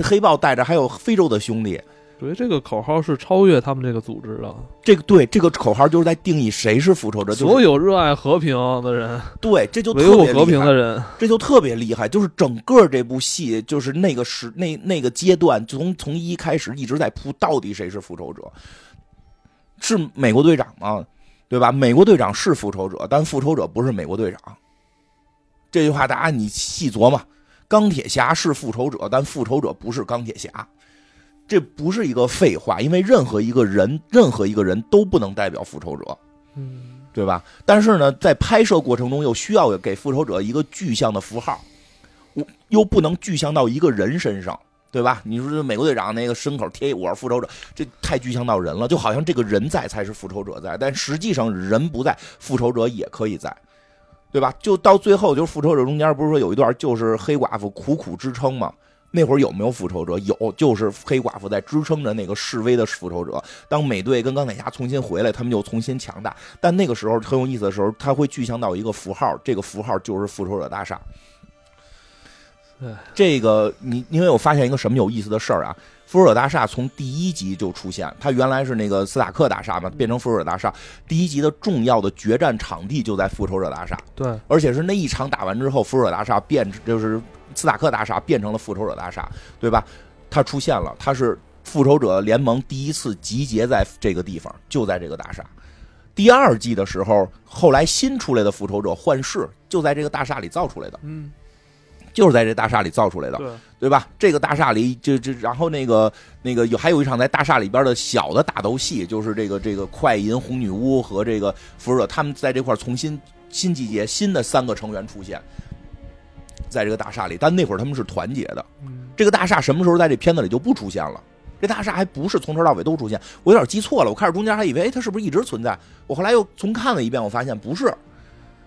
黑豹带着还有非洲的兄弟。所以这个口号是超越他们这个组织的。这个对这个口号就是在定义谁是复仇者，就是所有热爱和平的人，对，这就维特别厉害护和平的，人，这就特别厉害。就是整个这部戏，就是那个时那那个阶段，从从一开始一直在铺，到底谁是复仇者？是美国队长吗？对吧？美国队长是复仇者，但复仇者不是美国队长。这句话大家你细琢磨，钢铁侠是复仇者，但复仇者不是钢铁侠。这不是一个废话，因为任何一个人，任何一个人都不能代表复仇者。嗯，对吧？但是呢，在拍摄过程中又需要给复仇者一个具象的符号，我又不能具象到一个人身上，对吧？你说这美国队长那个牲口贴我是复仇者，这太具象到人了，就好像这个人在才是复仇者在，但实际上人不在，复仇者也可以在。对吧？就到最后，就是复仇者中间不是说有一段就是黑寡妇苦苦支撑吗？那会儿有没有复仇者？有，就是黑寡妇在支撑着那个示威的复仇者。当美队跟钢铁侠重新回来，他们就重新强大。但那个时候很有意思的时候，他会具象到一个符号，这个符号就是复仇者大厦。哎这个你因为我发现一个什么有意思的事儿啊？复仇者大厦从第一集就出现，它原来是那个斯塔克大厦嘛，变成复仇者大厦。第一集的重要的决战场地就在复仇者大厦。对，而且是那一场打完之后，复仇者大厦变就是斯塔克大厦变成了复仇者大厦，对吧？它出现了，它是复仇者联盟第一次集结在这个地方，就在这个大厦。第二季的时候，后来新出来的复仇者幻视就在这个大厦里造出来的，嗯，就是在这大厦里造出来的，对，对吧？这个大厦里就就然后那个那个有还有一场在大厦里边的小的打斗戏，就是这个这个快银红女巫和这个复仇者他们在这块重新新集结，新的三个成员出现在这个大厦里，但那会儿他们是团结的。嗯，这个大厦什么时候在这片子里就不出现了？这大厦还不是从头到尾都出现，我有点记错了。我开始中间还以为，哎，它是不是一直存在？我后来又重看了一遍，我发现不是。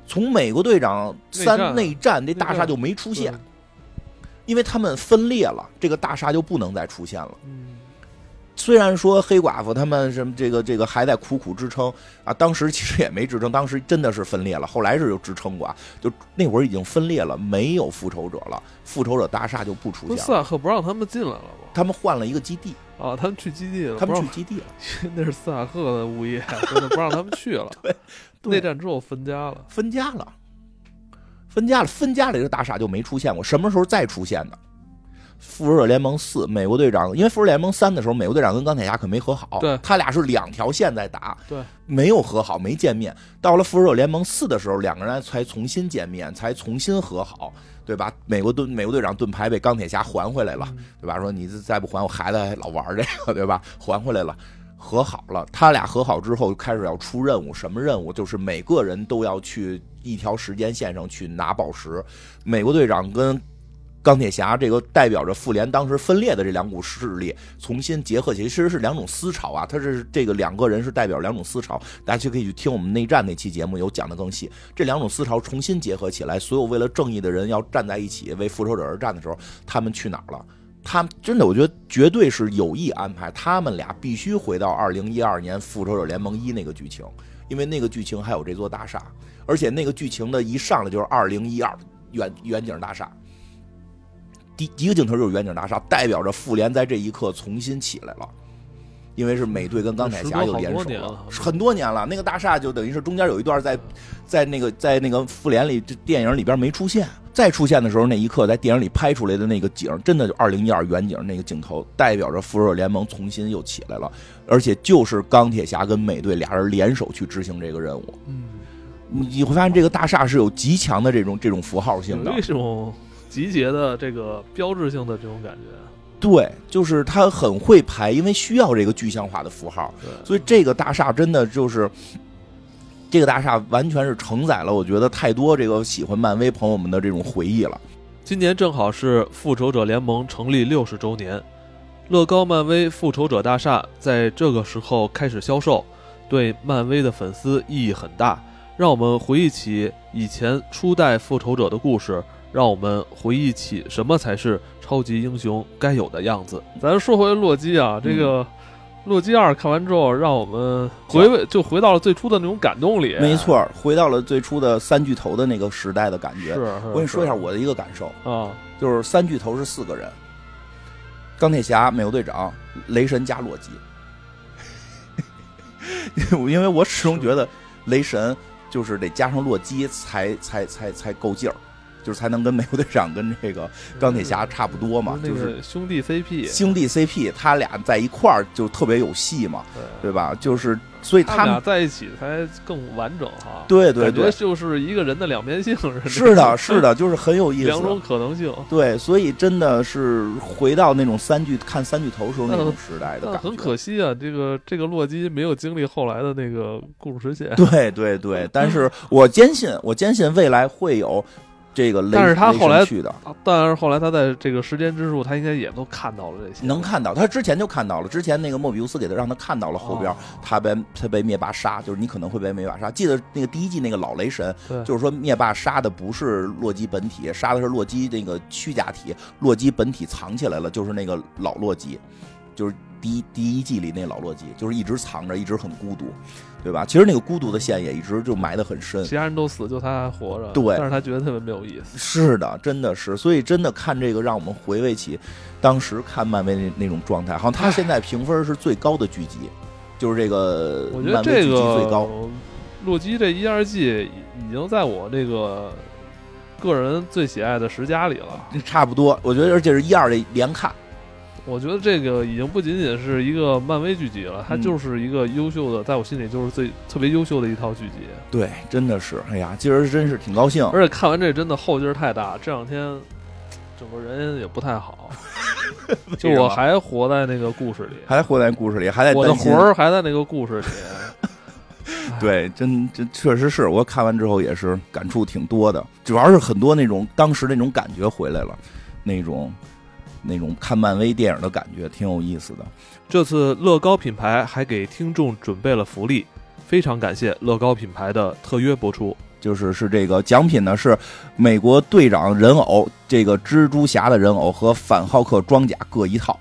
从美国队长三内战内战，这大厦就没出现，因为他们分裂了，这个大厦就不能再出现了。嗯，虽然说黑寡妇他们什么这个这个还在苦苦支撑啊，当时其实也没支撑，当时真的是分裂了，后来是有支撑过啊，就那会儿已经分裂了，没有复仇者了，复仇者大厦就不出不现了。斯塔克不让他们进来了吗？他们换了一个基地，啊，他们去基地了，他们去基地了，那是斯塔克的物业，真的不让他们去了。对对内战之后分家了。分家了，分家了，分家了，这个大厦就没出现过，什么时候再出现的？复仇者联盟四，美国队长，因为复仇者联盟三的时候，美国队长跟钢铁侠可没和好，对他俩是两条线在打，对，没有和好，没见面。到了复仇者联盟四的时候，两个人才重新见面，才重新和好，对吧？美国盾美国队长盾牌被钢铁侠还回来了，嗯对吧？说你再不还，我孩子还老玩这个，对吧？还回来了。和好了，他俩和好之后开始要出任务，什么任务？就是每个人都要去一条时间线上去拿宝石。美国队长跟钢铁侠这个代表着复联当时分裂的这两股势力重新结合起来，其实是两种思潮啊。他是这个两个人是代表两种思潮，大家就可以去听我们内战那期节目，有讲的更细。这两种思潮重新结合起来，所有为了正义的人要站在一起为复仇者而战的时候，他们去哪儿了？他真的，我觉得绝对是有意安排，他们俩必须回到二零一二年复仇者联盟一那个剧情，因为那个剧情还有这座大厦，而且那个剧情的一上来就是二零一二远远景大厦。第一个镜头就是远景大厦，代表着复联在这一刻重新起来了，因为是美队跟钢铁侠又联手了，很多年了。那个大厦就等于是中间有一段在，在那个在那个复联里这电影里边没出现，再出现的时候那一刻在电影里拍出来的那个景，真的就二零一二远景那个镜头，代表着复仇者联盟重新又起来了，而且就是钢铁侠跟美队俩人联手去执行这个任务。嗯，你会发现这个大厦是有极强的这种这种符号性的，为什么？集结的这个标志性的这种感觉，对，就是他很会排，因为需要这个具象化的符号，所以这个大厦真的就是这个大厦完全是承载了我觉得太多这个喜欢漫威朋友们的这种回忆了。今年正好是复仇者联盟成立六十周年，乐高漫威复仇者大厦在这个时候开始销售，对漫威的粉丝意义很大，让我们回忆起以前初代复仇者的故事。让我们回忆起什么才是超级英雄该有的样子。咱说回洛基啊，这个洛基二看完之后，让我们回味，就回到了最初的那种感动里。没错，回到了最初的三巨头的那个时代的感觉。是，我跟你说一下我的一个感受啊，就是三巨头是四个人：钢铁侠、美国队长、雷神加洛基。因为我始终觉得雷神就是得加上洛基才才才才够劲儿。就是才能跟美国队长跟这个钢铁侠差不多嘛，就是兄弟 CP，兄弟 CP，他俩在一块儿就特别有戏嘛，对吧？就是所以他们俩在一起才更完整哈。对对对，就是一个人的两面性是的，是的，就是很有意思，两种可能性。对，所以真的是回到那种三巨看三巨头时候那种时代的感觉。很可惜啊，这个这个洛基没有经历后来的那个故事线。对对对，但是我坚信，我坚信未来会有。这个，但是他后来去的，但是后来他在这个时间之树，他应该也都看到了这些，能看到，他之前就看到了，之前那个莫比乌斯给他让他看到了后边，他被他被灭霸杀，就是你可能会被灭霸杀。记得那个第一季那个老雷神，就是说灭霸杀的不是洛基本体，杀的是洛基那个虚假体，洛基本体藏起来了，就是那个老洛基，就是第一第一季里那老洛基，就是一直藏着，一直很孤独。对吧？其实那个孤独的线也一直就埋得很深，其他人都死，就他还活着。对，但是他觉得特别没有意思。是的，真的是，所以真的看这个，让我们回味起当时看漫威那那种状态。好像他现在评分是最高的剧集，就是这个我觉得这个最高。洛基这一二季已经在我这个个人最喜爱的十佳里了，差不多。我觉得而且是一二这连看。我觉得这个已经不仅仅是一个漫威剧集了，它就是一个优秀的，在我心里就是最特别优秀的一套剧集。对，真的是，哎呀，今儿真是挺高兴。而且看完这真的后劲儿太大，这两天整个人也不太好。就我还活在那个故事里，还活在故事里，还在我的魂儿还在那个故事里。对，真真确实是我看完之后也是感触挺多的，主要是很多那种当时那种感觉回来了，那种。那种看漫威电影的感觉挺有意思的。这次乐高品牌还给听众准备了福利，非常感谢乐高品牌的特约播出。就是是这个奖品呢，是美国队长人偶、这个蜘蛛侠的人偶和反浩克装甲各一套。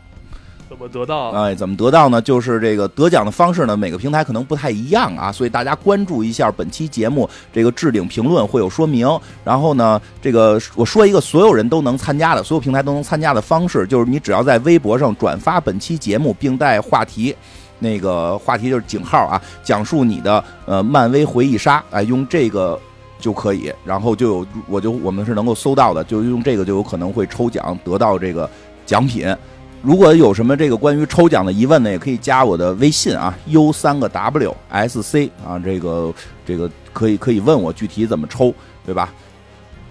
怎么得到？哎，怎么得到呢？就是这个得奖的方式呢，每个平台可能不太一样啊，所以大家关注一下本期节目这个置顶评论会有说明。然后呢，这个我说一个所有人都能参加的，所有平台都能参加的方式，就是你只要在微博上转发本期节目，并带话题，那个话题就是井号啊，讲述你的呃漫威回忆杀，哎，用这个就可以，然后就有我就我们是能够搜到的，就用这个就有可能会抽奖得到这个奖品。如果有什么这个关于抽奖的疑问呢，也可以加我的微信啊，U 三个 W S C 啊，这个这个可以可以问我具体怎么抽，对吧？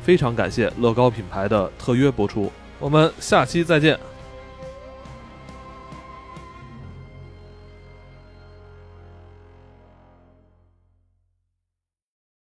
非常感谢乐高品牌的特约播出，我们下期再见。